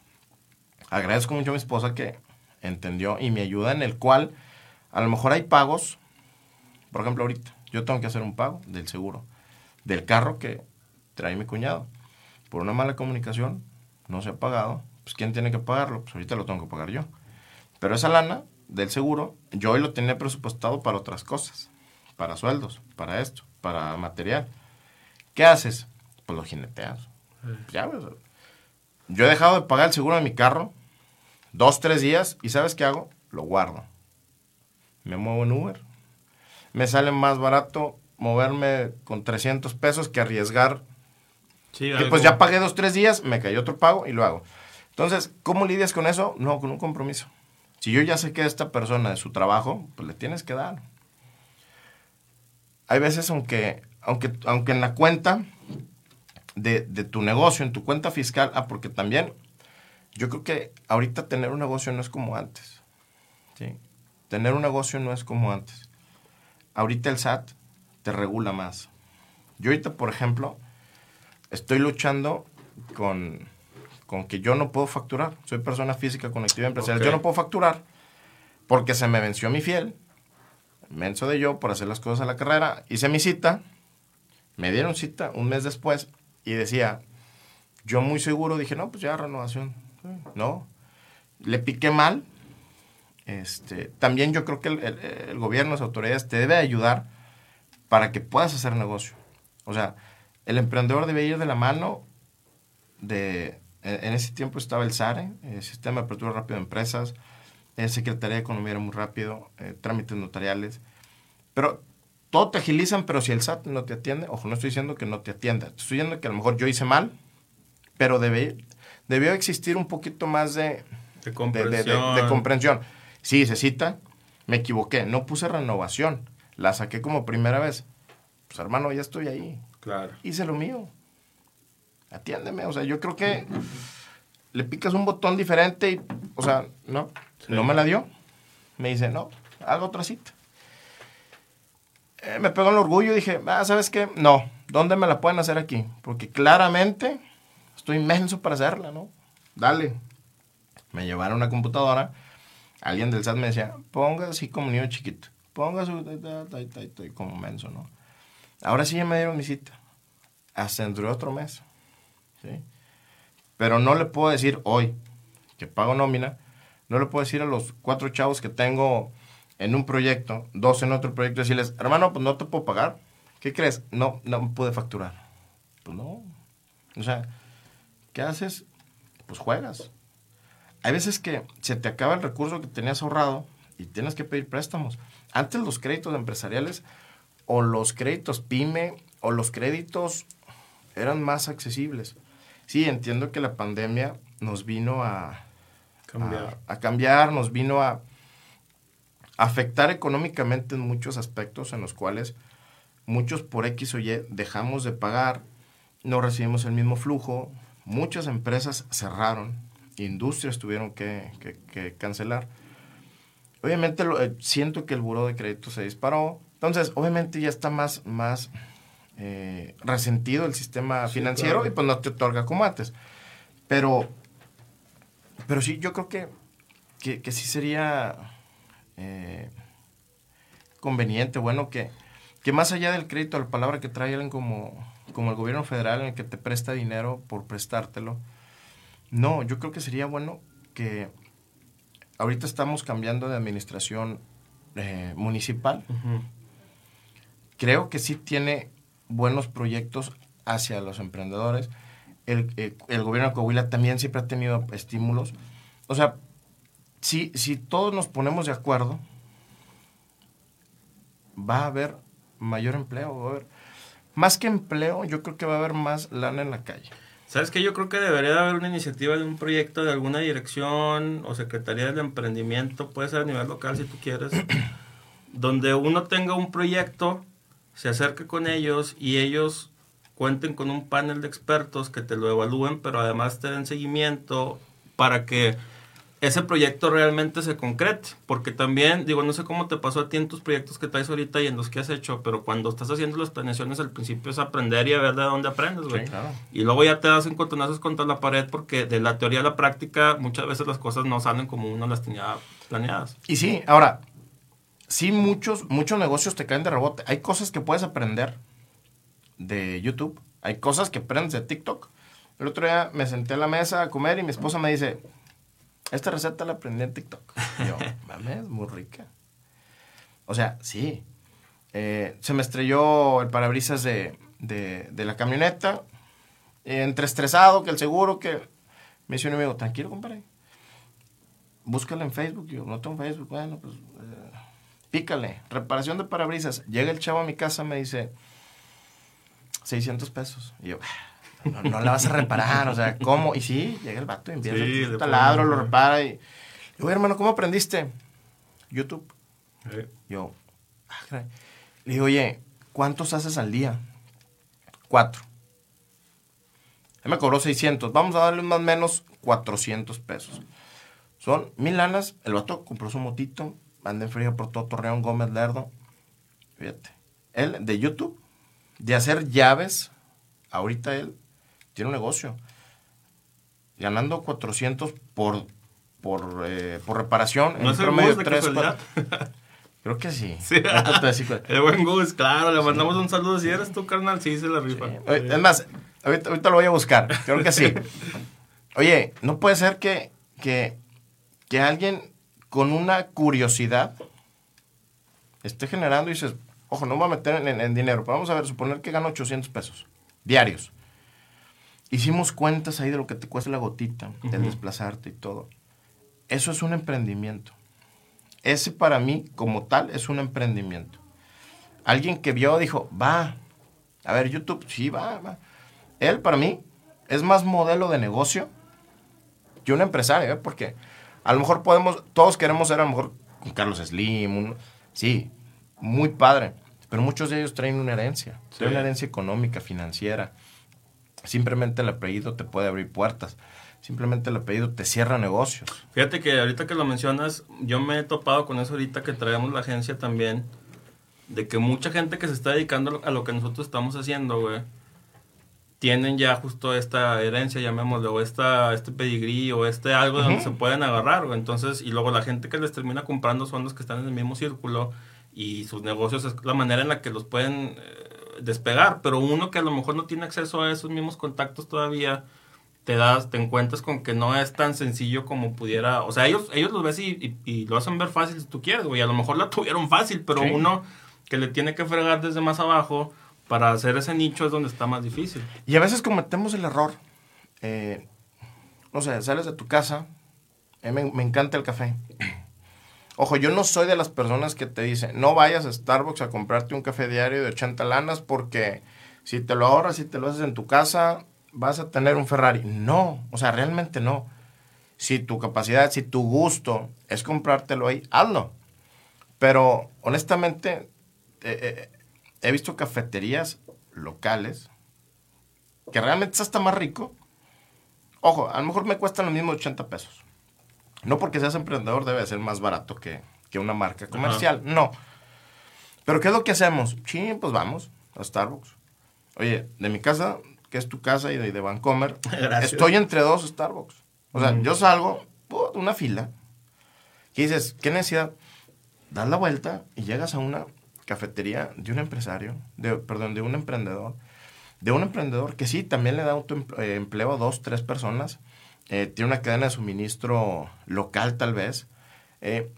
Agradezco mucho a mi esposa que entendió y me ayuda en el cual a lo mejor hay pagos, por ejemplo ahorita, yo tengo que hacer un pago del seguro, del carro que trae mi cuñado. Por una mala comunicación, no se ha pagado, pues ¿quién tiene que pagarlo? Pues ahorita lo tengo que pagar yo. Pero esa lana del seguro, yo hoy lo tenía presupuestado para otras cosas, para sueldos, para esto, para material. ¿Qué haces? Pues lo jineteas. Ya, ves. Yo he dejado de pagar el seguro de mi carro dos, tres días y ¿sabes qué hago? Lo guardo. Me muevo en Uber. Me sale más barato moverme con 300 pesos que arriesgar Sí, que pues ya pagué dos, tres días, me cayó otro pago y lo hago. Entonces, ¿cómo lidias con eso? No, con un compromiso. Si yo ya sé que esta persona de su trabajo, pues le tienes que dar. Hay veces, aunque, aunque, aunque en la cuenta de, de tu negocio, en tu cuenta fiscal, ah, porque también yo creo que ahorita tener un negocio no es como antes. ¿sí? Tener un negocio no es como antes. Ahorita el SAT te regula más. Yo ahorita, por ejemplo, estoy luchando con, con que yo no puedo facturar. Soy persona física con actividad empresarial. Yo no puedo facturar porque se me venció mi fiel. Menso de yo por hacer las cosas a la carrera. Hice mi cita. Me dieron cita un mes después y decía, yo muy seguro dije, no, pues ya renovación. No. Le piqué mal. Este, también yo creo que el, el- el gobierno, las autoridades te debe ayudar para que puedas hacer negocio. O sea, el emprendedor debe ir de la mano de... En, ese tiempo estaba el SARE, el Sistema de Apertura Rápido de Empresas, Secretaría de Economía era muy rápido, eh, trámites notariales. Pero todo te agilizan, pero si el SAT no te atiende, ojo, no estoy diciendo que no te atienda, estoy diciendo que a lo mejor yo hice mal, pero debe, debió existir un poquito más de, De de, de- de- comprensión. Sí, se cita, me equivoqué, no puse renovación, la saqué como primera vez. Pues hermano, ya estoy ahí, Claro. hice lo mío. Atiéndeme, o sea, yo creo que le picas un botón diferente y, o sea, no, Sí. no me la dio. Me dice, no, haga otra cita. Eh, me pegó el orgullo y dije, ah, ¿sabes qué? No, ¿dónde me la pueden hacer aquí? Porque claramente estoy inmenso para hacerla, ¿no? Dale. Me llevaron una computadora. Alguien del SAT me decía, ponga así como niño chiquito. Ponga su... como menso, ¿no? Ahora sí ya me dieron mi cita. Hasta dentro de otro mes. ¿sí? Pero no le puedo decir hoy que pago nómina. No le puedo decir a los cuatro chavos que tengo en un proyecto, dos en otro proyecto, decirles, hermano, pues no te puedo pagar. ¿Qué crees? No, no pude facturar. Pues no. O sea, ¿qué haces? Pues juegas. Hay veces que se te acaba el recurso que tenías ahorrado y tienes que pedir préstamos. Antes los créditos empresariales o los créditos pyme o los créditos eran más accesibles. Sí, entiendo que la pandemia nos vino a cambiar, a, cambiar nos vino a afectar económicamente en muchos aspectos en los cuales muchos por X o Y dejamos de pagar, no recibimos el mismo flujo, muchas empresas cerraron, industrias tuvieron que, cancelar. Obviamente eh, siento que el buro de crédito se disparó, entonces obviamente ya está más, más eh, resentido el sistema financiero y pues no te otorga como antes. Pero, pero sí, yo creo que, que, sí sería eh, conveniente, bueno, que, que más allá del crédito, la palabra que trae alguien como, como el gobierno federal en el que te presta dinero por prestártelo, no, yo creo que sería bueno que ahorita estamos cambiando de administración eh, municipal. Creo que sí tiene buenos proyectos hacia los emprendedores. El, eh, el, gobierno de Coahuila también siempre ha tenido estímulos. O sea, si, si todos nos ponemos de acuerdo, va a haber mayor empleo. Va a haber, más que empleo, yo creo que va a haber más lana en la calle. ¿Sabes qué? Yo creo que debería de haber una iniciativa de un proyecto de alguna dirección o secretaría de emprendimiento, puede ser a nivel local si tú quieres, donde uno tenga un proyecto se acerque con ellos y ellos cuenten con un panel de expertos que te lo evalúen, pero además te den seguimiento para que ese proyecto realmente se concrete. Porque también, digo, no sé cómo te pasó a ti en tus proyectos que traes ahorita y en los que has hecho, pero cuando estás haciendo las planeaciones, al principio es aprender y a ver de dónde aprendes, güey. Y luego ya te das encontronazos contra la pared porque de la teoría a la práctica muchas veces las cosas no salen como uno las tenía planeadas. Y sí, ahora, sí muchos, muchos negocios te caen de rebote. Hay cosas que puedes aprender de YouTube. Hay cosas que aprendes de TikTok. El otro día me senté a la mesa a comer y mi esposa me dice, esta receta la aprendí en TikTok. Y yo, mames, muy rica. O sea, sí. Eh, se me estrelló el parabrisas de, de, la camioneta. entre estresado, que el seguro, que... Me dice un amigo, tranquilo, compadre. Búscala en Facebook. Yo, no tengo Facebook. Bueno, pues... Eh, pícale, reparación de parabrisas. Llega el chavo a mi casa, me dice, 600 pesos. Y yo, no, no la vas a reparar, o sea, ¿cómo? Y sí, llega el vato y empieza sí, el taladro, lo repara y... Yo, hermano, ¿cómo aprendiste? YouTube. Yo, ah, le digo, oye, ¿cuántos haces al día? Cuatro. Él me cobró 600. Vamos a darle más o menos 400 pesos. Son mil lanas. El vato compró su motito, anda en frío por todo Torreón, Gómez Lerdo. Fíjate. Él, de YouTube, de hacer llaves, ahorita él tiene un negocio. Ganando 400 por, por, eh, por reparación. ¿No en es promedio de 3, Creo que sí. el buen Gus, claro, le mandamos un saludo. Si eres tú, carnal, sí, se la rifa. Es más, ahorita, ahorita, lo voy a buscar. Creo que sí. Oye, no puede ser que, que, que alguien con una curiosidad esté generando y dices, ojo, no me voy a meter en, dinero, pero vamos a ver, suponer que gano 800 pesos diarios. Hicimos cuentas ahí de lo que te cuesta la gotita, el desplazarte y todo. Eso es un emprendimiento. Ese para mí, como tal, es un emprendimiento. Alguien que vio dijo, va, a ver, YouTube, sí, va, va. Él, para mí, es más modelo de negocio que un empresario, ¿eh? porque a lo mejor podemos, todos queremos ser a lo mejor con Carlos Slim, sí, muy padre, pero muchos de ellos traen una herencia, traen una herencia económica, financiera. Simplemente el apellido te puede abrir puertas. Simplemente el apellido te cierra negocios. Fíjate que ahorita que lo mencionas, yo me he topado con eso ahorita que traemos la agencia también, de que mucha gente que se está dedicando a lo que nosotros estamos haciendo, güey, tienen ya justo esta herencia, llamémoslo, o esta, este pedigrí, o este algo donde se pueden agarrar, Entonces, y luego la gente que les termina comprando son los que están en el mismo círculo y sus negocios es la manera en la que los pueden eh, despegar. Pero uno que a lo mejor no tiene acceso a esos mismos contactos todavía, te das, te encuentras con que no es tan sencillo como pudiera. O sea, ellos, ellos los ves y, y, lo hacen ver fácil si tú quieres, güey. A lo mejor la tuvieron fácil, pero uno que le tiene que fregar desde más abajo para hacer ese nicho es donde está más difícil. Y a veces cometemos el error eh, no sé, sales de tu casa, me, me encanta el café. Ojo, yo no soy de las personas que te dicen, no vayas a Starbucks a comprarte un café diario de 80 lanas porque si te lo ahorras, si te lo haces en tu casa, vas a tener un Ferrari. No, o sea, realmente no. Si tu capacidad, si tu gusto es comprártelo ahí, hazlo. Pero honestamente, eh, eh, he visto cafeterías locales que realmente es hasta más rico. Ojo, a lo mejor me cuestan lo mismo 80 pesos. No porque seas emprendedor debe ser más barato que, que una marca comercial. No. Pero ¿qué es lo que hacemos? Sí, pues vamos a Starbucks. Oye, de mi casa, que es tu casa, y de, de Vancomer, Gracias. estoy entre dos Starbucks. O sea, yo salgo, una fila. Y dices, ¿qué necesidad? Das la vuelta y llegas a una cafetería de un empresario, de, perdón, de un emprendedor, de un emprendedor que sí, también le da autoempleo a dos, tres personas, eh, tiene una cadena de suministro local tal vez, eh,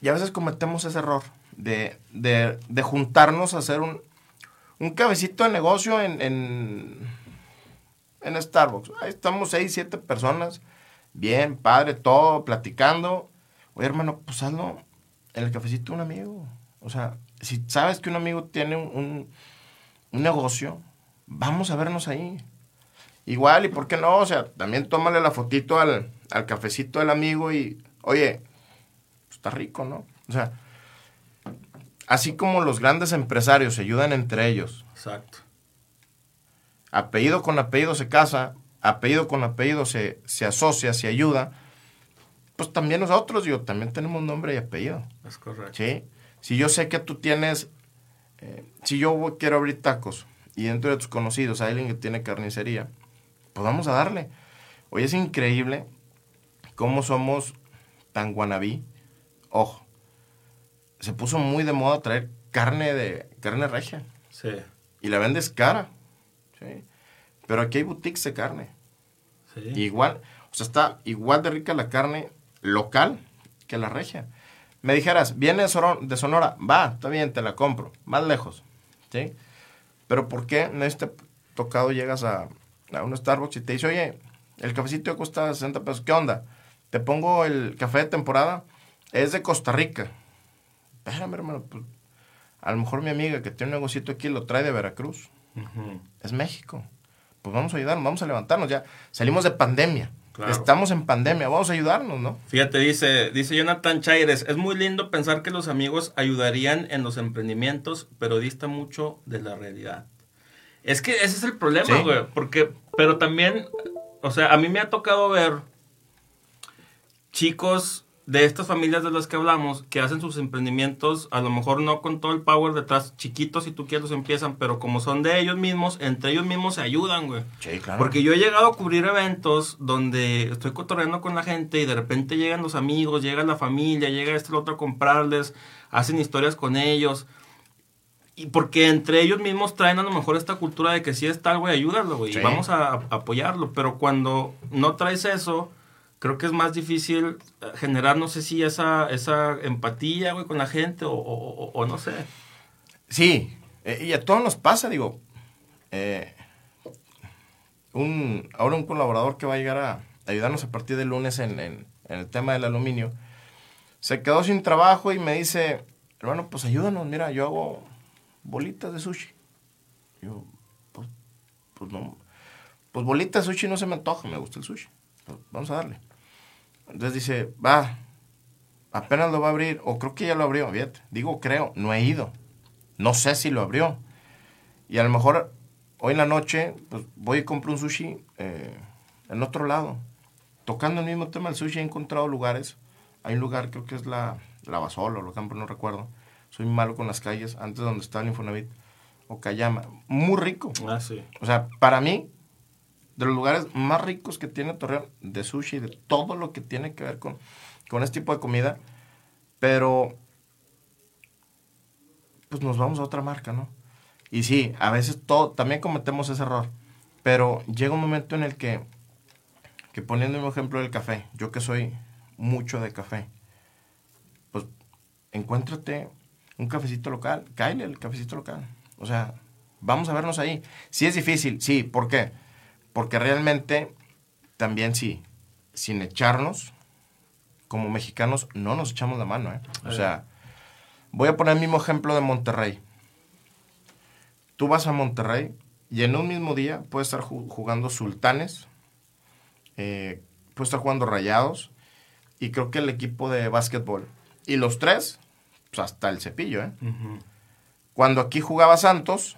y a veces cometemos ese error de, de, de juntarnos a hacer un, un cabecito de negocio en, en, en Starbucks. Ahí estamos seis, siete personas, bien, padre, todo, platicando. Oye, hermano, pues hazlo en el cafecito de un amigo. O sea, si sabes que un amigo tiene un, un, un negocio, vamos a vernos ahí. Igual, ¿y por qué no? O sea, también tómale la fotito al, al cafecito del amigo y, oye, pues, está rico, ¿no? O sea, así como los grandes empresarios se ayudan entre ellos, Exacto. apellido con apellido se casa, apellido con apellido se, se asocia, se ayuda, pues también nosotros, yo también tenemos nombre y apellido. Es correcto. ¿sí? Si yo sé que tú tienes, eh, si yo quiero abrir tacos y dentro de tus conocidos hay alguien que tiene carnicería, pues vamos a darle. Hoy es increíble cómo somos tan guanabí. Ojo, se puso muy de moda traer carne de carne regia Sí. y la vendes cara. ¿sí? Pero aquí hay boutiques de carne. Sí. Igual, o sea, está igual de rica la carne local que la regia. Me dijeras, viene de Sonora, de Sonora, va, está bien, te la compro, más lejos, ¿sí? Pero ¿por qué en este tocado llegas a, a un Starbucks y te dice, oye, el cafecito cuesta 60 pesos, ¿qué onda? Te pongo el café de temporada, es de Costa Rica. Espérame, hermano, pues, a lo mejor mi amiga que tiene un negocito aquí lo trae de Veracruz es México. Pues vamos a ayudarnos, vamos a levantarnos ya. Salimos de pandemia. Claro. Estamos en pandemia, vamos a ayudarnos, ¿no? Fíjate, dice, dice Jonathan Chaires, es muy lindo pensar que los amigos ayudarían en los emprendimientos, pero dista mucho de la realidad. Es que ese es el problema, Sí. güey, porque, pero también, o sea, a mí me ha tocado ver chicos de estas familias de las que hablamos que hacen sus emprendimientos, a lo mejor no con todo el power detrás, chiquitos si tú quieres los empiezan, pero como son de ellos mismos, entre ellos mismos se ayudan, güey. Sí, claro. Porque yo he llegado a cubrir eventos donde estoy cotorreando con la gente y de repente llegan los amigos, llega la familia, llega este y el otro a comprarles, hacen historias con ellos. Y porque entre ellos mismos traen a lo mejor esta cultura de que si está algo, ayúdalo, güey, Sí. y vamos a, a apoyarlo. Pero cuando no traes eso, creo que es más difícil eh, generar, no sé si esa, esa empatía, güey, con la gente o, o- o- o no sé. Sí, eh, y a todos nos pasa, digo. eh, un, ahora un colaborador que va a llegar a ayudarnos a partir del lunes en, en- en el tema del aluminio, se quedó sin trabajo y me dice, hermano, pues ayúdanos, mira, yo hago bolitas de sushi. Yo, pues, pues no, pues bolitas de sushi no se me antoja, me gusta el sushi. Pues, vamos a darle. Entonces dice, va, apenas lo va a abrir, o creo que ya lo abrió, fíjate. Digo, creo, no he ido. No sé si lo abrió. Y a lo mejor hoy en la noche pues, voy y compro un sushi eh, en otro lado. Tocando el mismo tema del sushi he encontrado lugares. Hay un lugar, creo que es la, la Basol o lo campo, no recuerdo. Soy malo con las calles, antes donde estaba el Infonavit. O Cayama. Muy rico. Ah, sí. O sea, para mí, de los lugares más ricos que tiene Torreón, de sushi, de todo lo que tiene que ver con, con este tipo de comida, pero pues nos vamos a otra marca, ¿no? Y sí, a veces todo, también cometemos ese error, pero llega un momento en el que, que poniendo un ejemplo del café, yo que soy mucho de café, pues encuéntrate un cafecito local, cáele el cafecito local. O sea, vamos a vernos ahí. Sí es difícil, sí, ¿por qué? Porque realmente también sí, sin echarnos, como mexicanos, no nos echamos la mano, ¿eh? O sea, voy a poner el mismo ejemplo de Monterrey. Tú vas a Monterrey y en un mismo día puedes estar jugando sultanes, eh, puedes estar jugando rayados y creo que el equipo de básquetbol. Y los tres, pues hasta el cepillo, ¿eh? Cuando aquí jugaba Santos,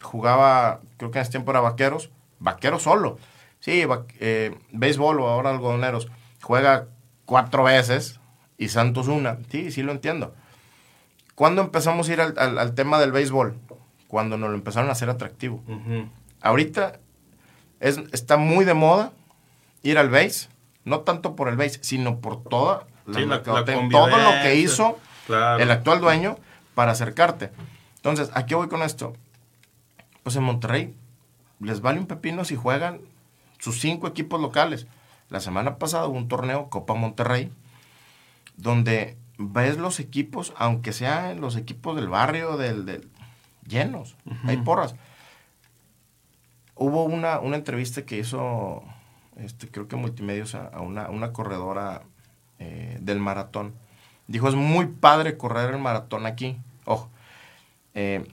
jugaba, creo que en ese tiempo era Vaqueros, Vaqueros solo. Sí, eh, béisbol o ahora algodoneros. Juega cuatro veces y Santos una. Sí, sí lo entiendo. ¿Cuándo empezamos a ir al, tema del béisbol? Cuando nos lo empezaron a hacer atractivo. Ahorita es, está muy de moda ir al béis, no tanto por el béis, sino por toda la, todo lo que hizo el actual dueño para acercarte. Entonces, ¿a qué voy con esto? Pues en Monterrey les vale un pepino si juegan sus cinco equipos locales. La semana pasada hubo un torneo Copa Monterrey donde ves los equipos, aunque sean los equipos del barrio, del, llenos, hay porras. Hubo una, una entrevista que hizo, este, creo que Multimedios, a, una, corredora eh, del maratón. Dijo, es muy padre correr el maratón aquí. Ojo, eh,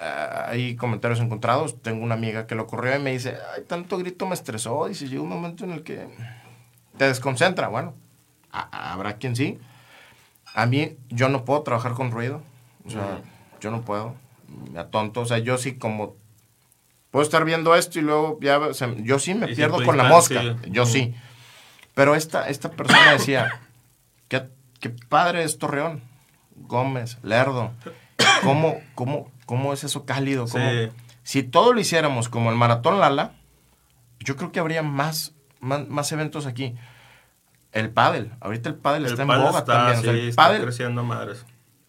Ah, hay comentarios encontrados. Tengo una amiga que lo corrió y me dice, ay, tanto grito me estresó. Dice, llega un momento en el que te desconcentra. Bueno, habrá quien sí. A mí, yo no puedo trabajar con ruido. O sea, yo no puedo. Me atonto. O sea, yo sí como... Puedo estar viendo esto y luego ya... yo sí me pierdo con la mosca. Yo sí. Pero esta, esta persona decía, qué, qué padre es Torreón. Gómez, Lerdo. ¿Cómo, cómo, cómo es eso cálido? Si todo lo hiciéramos como el Maratón Lala, yo creo que habría más, más, eventos aquí. El pádel, ahorita el pádel está en boga también. el está creciendo madres.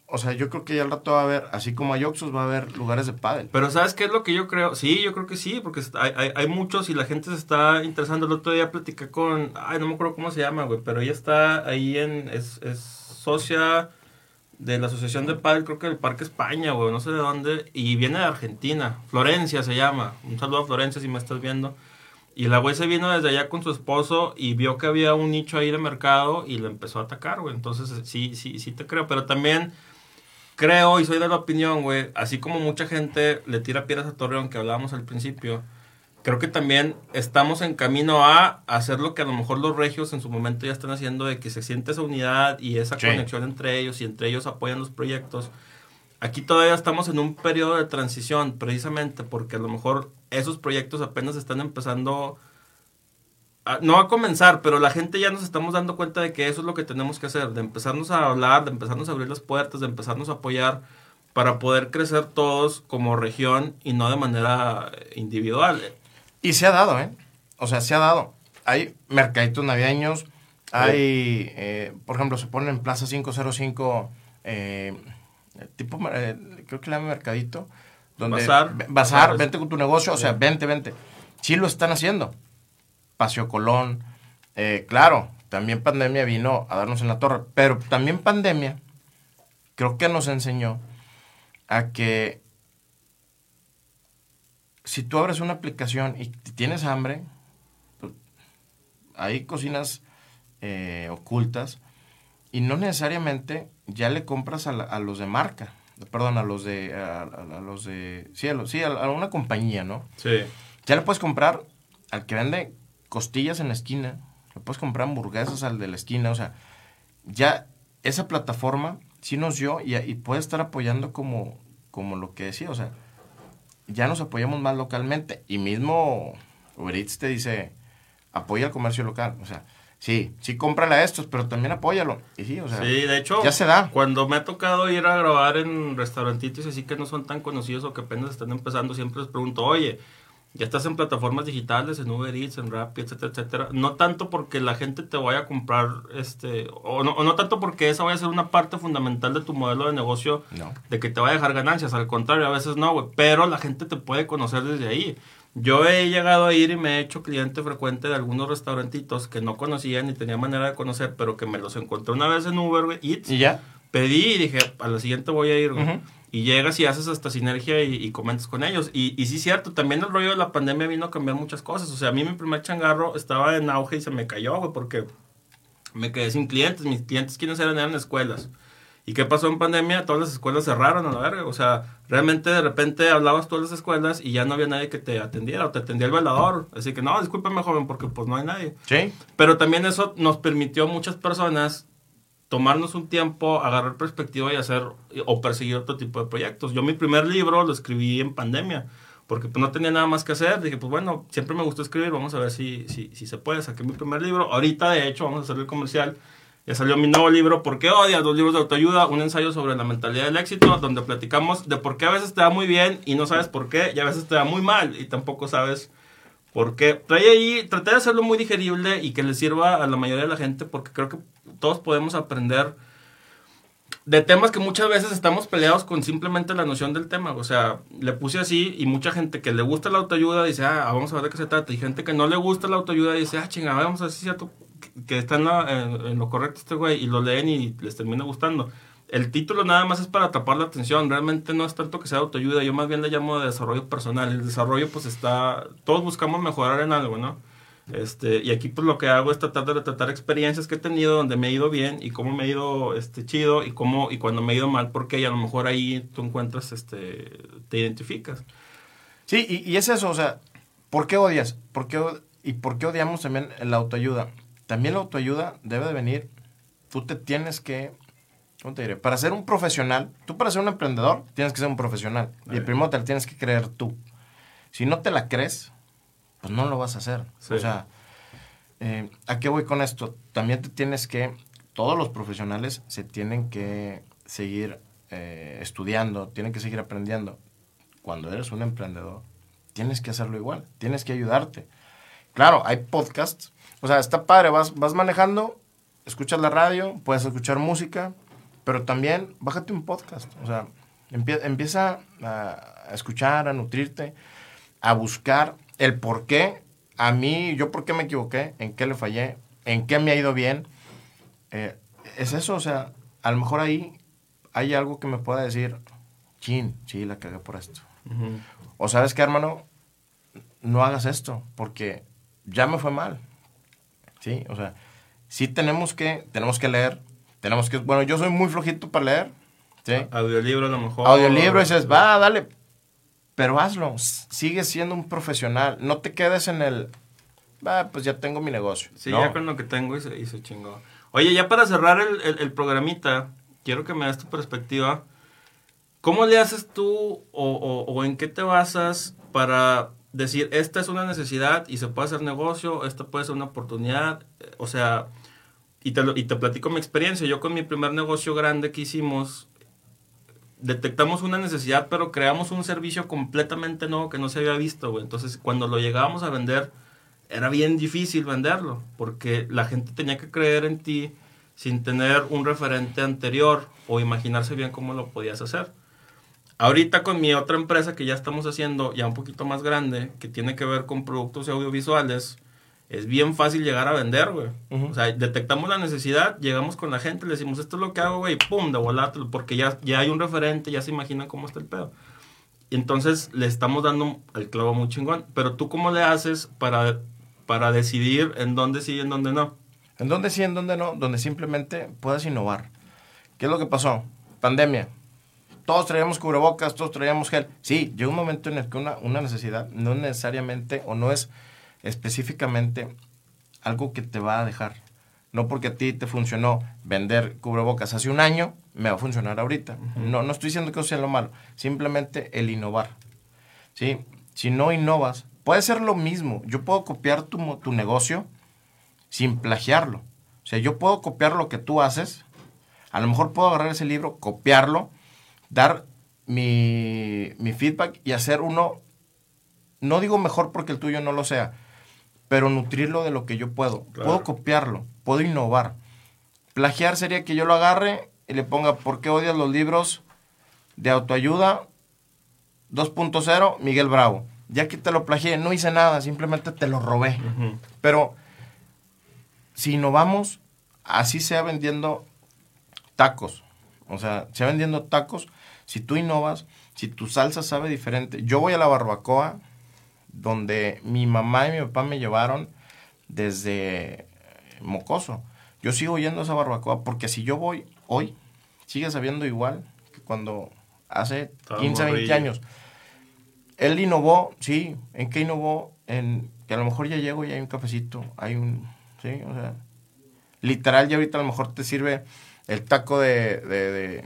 O sea, yo creo que ya al rato va a haber, así como hay Oxus, va a haber lugares de pádel. Pero ¿sabes qué es lo que yo creo? Sí, yo creo que sí, porque hay, hay, muchos y la gente se está interesando. El otro día platicé con, ay, no me acuerdo cómo se llama, güey, pero ella está ahí en, es, es socia de la Asociación de Padel, creo que del Parque España, güey, no sé de dónde, y viene de Argentina, Florencia se llama, un saludo a Florencia si me estás viendo, y la güey se vino desde allá con su esposo y vio que había un nicho ahí de mercado y lo empezó a atacar, güey, entonces sí, sí, sí te creo, pero también creo y soy de la opinión, güey, así como mucha gente le tira piedras a Torreón, que hablábamos al principio, creo que también estamos en camino a hacer lo que a lo mejor los regios en su momento ya están haciendo, de que se siente esa unidad y esa conexión entre ellos y entre ellos apoyan los proyectos. Aquí todavía estamos en un periodo de transición, precisamente porque a lo mejor esos proyectos apenas están empezando, no a comenzar, pero la gente ya nos estamos dando cuenta de que eso es lo que tenemos que hacer, de empezarnos a hablar, de empezarnos a abrir las puertas, de empezarnos a apoyar para poder crecer todos como región y no de manera individual. Y se ha dado, ¿eh? O sea, se ha dado. Hay mercaditos navideños, hay, eh, por ejemplo, se pone en Plaza 505, eh, tipo, eh, creo que le llama mercadito, donde... Bazar. Bazar, vente con tu negocio, o sea, vente, vente. Sí lo están haciendo. Paseo Colón, claro, también pandemia vino a darnos en la torre, pero también pandemia creo que nos enseñó a que si tú abres una aplicación y tienes hambre, pues, hay cocinas eh, ocultas y no necesariamente ya le compras a, los de marca, perdón, a los de, a, los de, sí, a, sí, a, una compañía, ¿no? Sí. Ya le puedes comprar al que vende costillas en la esquina, le puedes comprar hamburguesas al de la esquina, o sea, ya esa plataforma sí nos dio y, y puede estar apoyando como, como lo que decía, o sea, ya nos apoyamos más localmente. Y mismo Uber Eats te dice, apoya el comercio local. O sea, sí, sí cómprale a estos, pero también apóyalo. Y sí, o sea, sí, de hecho, ya se da. Cuando me ha tocado ir a grabar en restaurantitos así que no son tan conocidos o que apenas están empezando, siempre les pregunto, oye, ya estás en plataformas digitales, en Uber Eats, en Rappi, etcétera, etcétera. No tanto porque la gente te vaya a comprar, este, o no, o no tanto porque esa vaya a ser una parte fundamental de tu modelo de negocio, de que te vaya a dejar ganancias. Al contrario, a veces no, güey. Pero la gente te puede conocer desde ahí. Yo he llegado a ir y me he hecho cliente frecuente de algunos restaurantitos que no conocía ni tenía manera de conocer, pero que me los encontré una vez en Uber Eats. ¿Y ya? Pedí y dije, a la siguiente voy a ir, güey. Y llegas y haces hasta sinergia y, y comentas con ellos. Y, y sí, cierto, también el rollo de la pandemia vino a cambiar muchas cosas. O sea, a mí mi primer changarro estaba en auge y se me cayó, güey, porque me quedé sin clientes. Mis clientes, ¿quiénes eran? Eran escuelas. ¿Y qué pasó en pandemia? Todas las escuelas cerraron a la verga. O sea, realmente de repente hablabas todas las escuelas y ya no había nadie que te atendiera o te atendía el velador. Así que no, discúlpeme, joven, porque pues no hay nadie. Sí. Pero también eso nos permitió a muchas personas tomarnos un tiempo, agarrar perspectiva y hacer o perseguir otro tipo de proyectos. Yo mi primer libro lo escribí en pandemia, porque pues, no tenía nada más que hacer. Dije, pues bueno, siempre me gustó escribir, vamos a ver si, si, si se puede. Saqué mi primer libro. Ahorita, de hecho, vamos a hacer el comercial. Ya salió mi nuevo libro, ¿Por qué odias? Dos libros de autoayuda, un ensayo sobre la mentalidad del éxito, donde platicamos de por qué a veces te va muy bien y no sabes por qué, y a veces te va muy mal y tampoco sabes por qué. Trae ahí, traté de hacerlo muy digerible y que le sirva a la mayoría de la gente, porque creo que todos podemos aprender de temas que muchas veces estamos peleados con simplemente la noción del tema. O sea, le puse así y mucha gente que le gusta la autoayuda dice, ah, vamos a ver de qué se trata. Y gente que no le gusta la autoayuda dice, ah, chinga, vamos a ver si es cierto que está en, en, lo correcto este güey. Y lo leen y les termina gustando. El título nada más es para atrapar la atención. Realmente no es tanto que sea autoayuda. Yo más bien le llamo de desarrollo personal. El desarrollo pues está... Todos buscamos mejorar en algo, ¿no? Este, y aquí pues lo que hago es tratar de retratar experiencias que he tenido donde me he ido bien y cómo me he ido este, chido y cómo y cuando me he ido mal porque y a lo mejor ahí tú encuentras, este, te identificas. Sí, y, y es eso, o sea, ¿por qué odias? ¿Por qué, ¿Y por qué odiamos también la autoayuda? También la autoayuda debe de venir, tú te tienes que, ¿cómo te diré? Para ser un profesional, tú para ser un emprendedor tienes que ser un profesional. Y primero te la tienes que creer tú. Si no te la crees, pues no lo vas a hacer. Sí. O sea, eh, ¿a qué voy con esto? También te tienes que, todos los profesionales se tienen que seguir eh, estudiando, tienen que seguir aprendiendo. Cuando eres un emprendedor, tienes que hacerlo igual, tienes que ayudarte. Claro, hay podcasts, o sea, está padre, vas, vas manejando, escuchas la radio, puedes escuchar música, pero también bájate un podcast, o sea, empie empieza a, a escuchar, a nutrirte, a buscar el por qué, a mí, yo por qué me equivoqué, en qué le fallé, en qué me ha ido bien. Eh, es eso, o sea, a lo mejor ahí hay algo que me pueda decir, chin, sí, la cagué por esto. Uh -huh. O sabes qué, hermano, no hagas esto, porque ya me fue mal. Sí, o sea, sí tenemos que, tenemos que leer, tenemos que, bueno, yo soy muy flojito para leer. ¿sí? Audiolibro a lo mejor. Audiolibro, dices, va, dale, pero hazlo, sigue siendo un profesional, no te quedes en el, ah, pues ya tengo mi negocio. Sí, no. ya con lo que tengo y se, y se chingó. Oye, ya para cerrar el, el, el, programita, quiero que me des tu perspectiva. ¿Cómo le haces tú o, o, o, en qué te basas para decir, esta es una necesidad y se puede hacer negocio, esta puede ser una oportunidad? O sea, y te, y te platico mi experiencia. Yo con mi primer negocio grande que hicimos, detectamos una necesidad, pero creamos un servicio completamente nuevo que no se había visto, güey. Entonces, cuando lo llegábamos a vender, era bien difícil venderlo, porque la gente tenía que creer en ti sin tener un referente anterior o imaginarse bien cómo lo podías hacer. Ahorita con mi otra empresa que ya estamos haciendo, ya un poquito más grande, que tiene que ver con productos audiovisuales, es bien fácil llegar a vender, güey. Uh -huh. O sea, detectamos la necesidad, llegamos con la gente, le decimos, esto es lo que hago, güey, y pum, de volarte, porque ya, ya hay un referente, ya se imaginan cómo está el pedo. Y entonces le estamos dando el clavo muy chingón. Pero tú, ¿cómo le haces para, para decidir en dónde sí y en dónde no? En dónde sí, en dónde no, donde simplemente puedas innovar. ¿Qué es lo que pasó? Pandemia. Todos traíamos cubrebocas, todos traíamos gel. Sí, llega un momento en el que una, una necesidad no necesariamente o no es específicamente algo que te va a dejar. No porque a ti te funcionó vender cubrebocas hace un año, me va a funcionar ahorita. Uh -huh. No, no estoy diciendo que eso sea lo malo, simplemente el innovar. ¿sí? Si no innovas, puede ser lo mismo. Yo puedo copiar tu, tu negocio sin plagiarlo. O sea, yo puedo copiar lo que tú haces. A lo mejor puedo agarrar ese libro, copiarlo, dar mi, mi feedback y hacer uno, no digo mejor porque el tuyo no lo sea, pero nutrirlo de lo que yo puedo. Claro. Puedo copiarlo, puedo innovar. Plagiar sería que yo lo agarre y le ponga, ¿por qué odias los libros de autoayuda 2.0 Miguel Bravo? Ya que te lo plagié, no hice nada, simplemente te lo robé. Uh -huh. Pero si innovamos, así sea vendiendo tacos, o sea, sea vendiendo tacos, Si tú innovas, si tu salsa sabe diferente. Yo voy a la barbacoa donde mi mamá y mi papá me llevaron desde mocoso. Yo sigo yendo a esa barbacoa porque si yo voy hoy, sigue sabiendo igual que cuando hace 15, 20 años. Él innovó, sí, ¿en qué innovó? En que a lo mejor ya llego y hay un cafecito, hay un, sí, o sea, literal ya ahorita a lo mejor te sirve el taco de, de,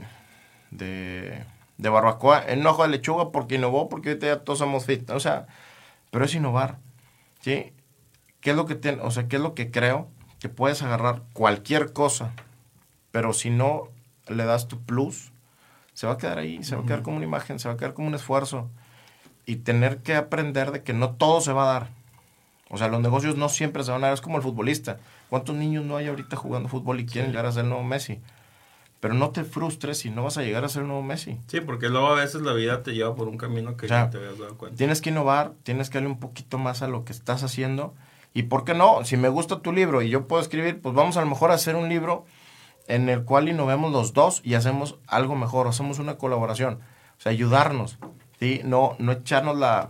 de, de, barbacoa en ojo de lechuga porque innovó, porque ahorita ya todos somos fit, o sea, pero es innovar, ¿sí? ¿Qué es lo que tiene, o sea, qué es lo que creo? Que puedes agarrar cualquier cosa, pero si no le das tu plus, se va a quedar ahí, se va a quedar como una imagen, se va a quedar como un esfuerzo. Y tener que aprender de que no todo se va a dar. O sea, los negocios no siempre se van a dar, es como el futbolista. ¿Cuántos niños no hay ahorita jugando fútbol y quieren llegar a ser el nuevo Messi? Pero no te frustres si no vas a llegar a ser el nuevo Messi. Sí, porque luego a veces la vida te lleva por un camino que no te habías dado cuenta. Tienes que innovar, tienes que darle un poquito más a lo que estás haciendo. Y por qué no, si me gusta tu libro y yo puedo escribir, pues vamos a lo mejor a hacer un libro en el cual innovemos los dos y hacemos algo mejor, hacemos una colaboración, o sea, ayudarnos, ¿sí? No, no echarnos la,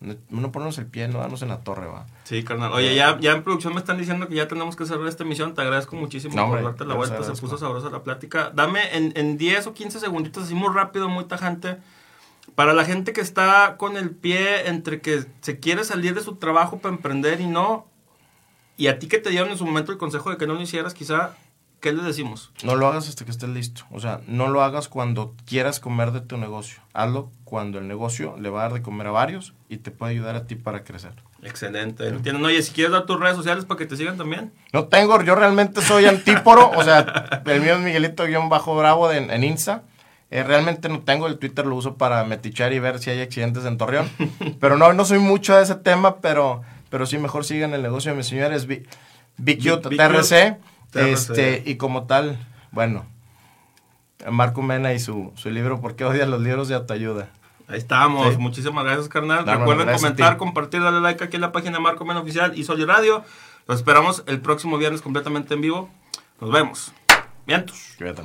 no ponernos el pie, no darnos en la torre, va. Sí, carnal. Oye, ya, ya en producción me están diciendo que ya tenemos que cerrar esta emisión. Te agradezco muchísimo por darte la vuelta. Se puso sabrosa la plática. Dame en, en 10 o 15 segunditos, así muy rápido, muy tajante. Para la gente que está con el pie entre que se quiere salir de su trabajo para emprender y no, y a ti que te dieron en su momento el consejo de que no lo hicieras, quizá ¿qué le decimos? No lo hagas hasta que estés listo. O sea, no lo hagas cuando quieras comer de tu negocio. Hazlo cuando el negocio le va a dar de comer a varios y te puede ayudar a ti para crecer. Excelente. ¿Entienden? Oye, si quieres dar tus redes sociales para que te sigan también. No tengo, yo realmente soy antíporo. o sea, el mío es Miguelito-Bravo en, en Insta. Eh, realmente no tengo, el Twitter lo uso para metichar y ver si hay accidentes en Torreón. pero no, no soy mucho de ese tema, pero, pero sí mejor sigan el negocio de mis señores. TRC. Este, y como tal, bueno, Marco Mena y su, su libro ¿Por qué odias los libros de autoayuda? Ahí estamos. Muchísimas gracias, carnal. Recuerden comentar, compartir, darle like aquí en la página de Marco Mena Oficial y Sol Radio. Los esperamos el próximo viernes completamente en vivo. Nos vemos. Vientos. Cuídate,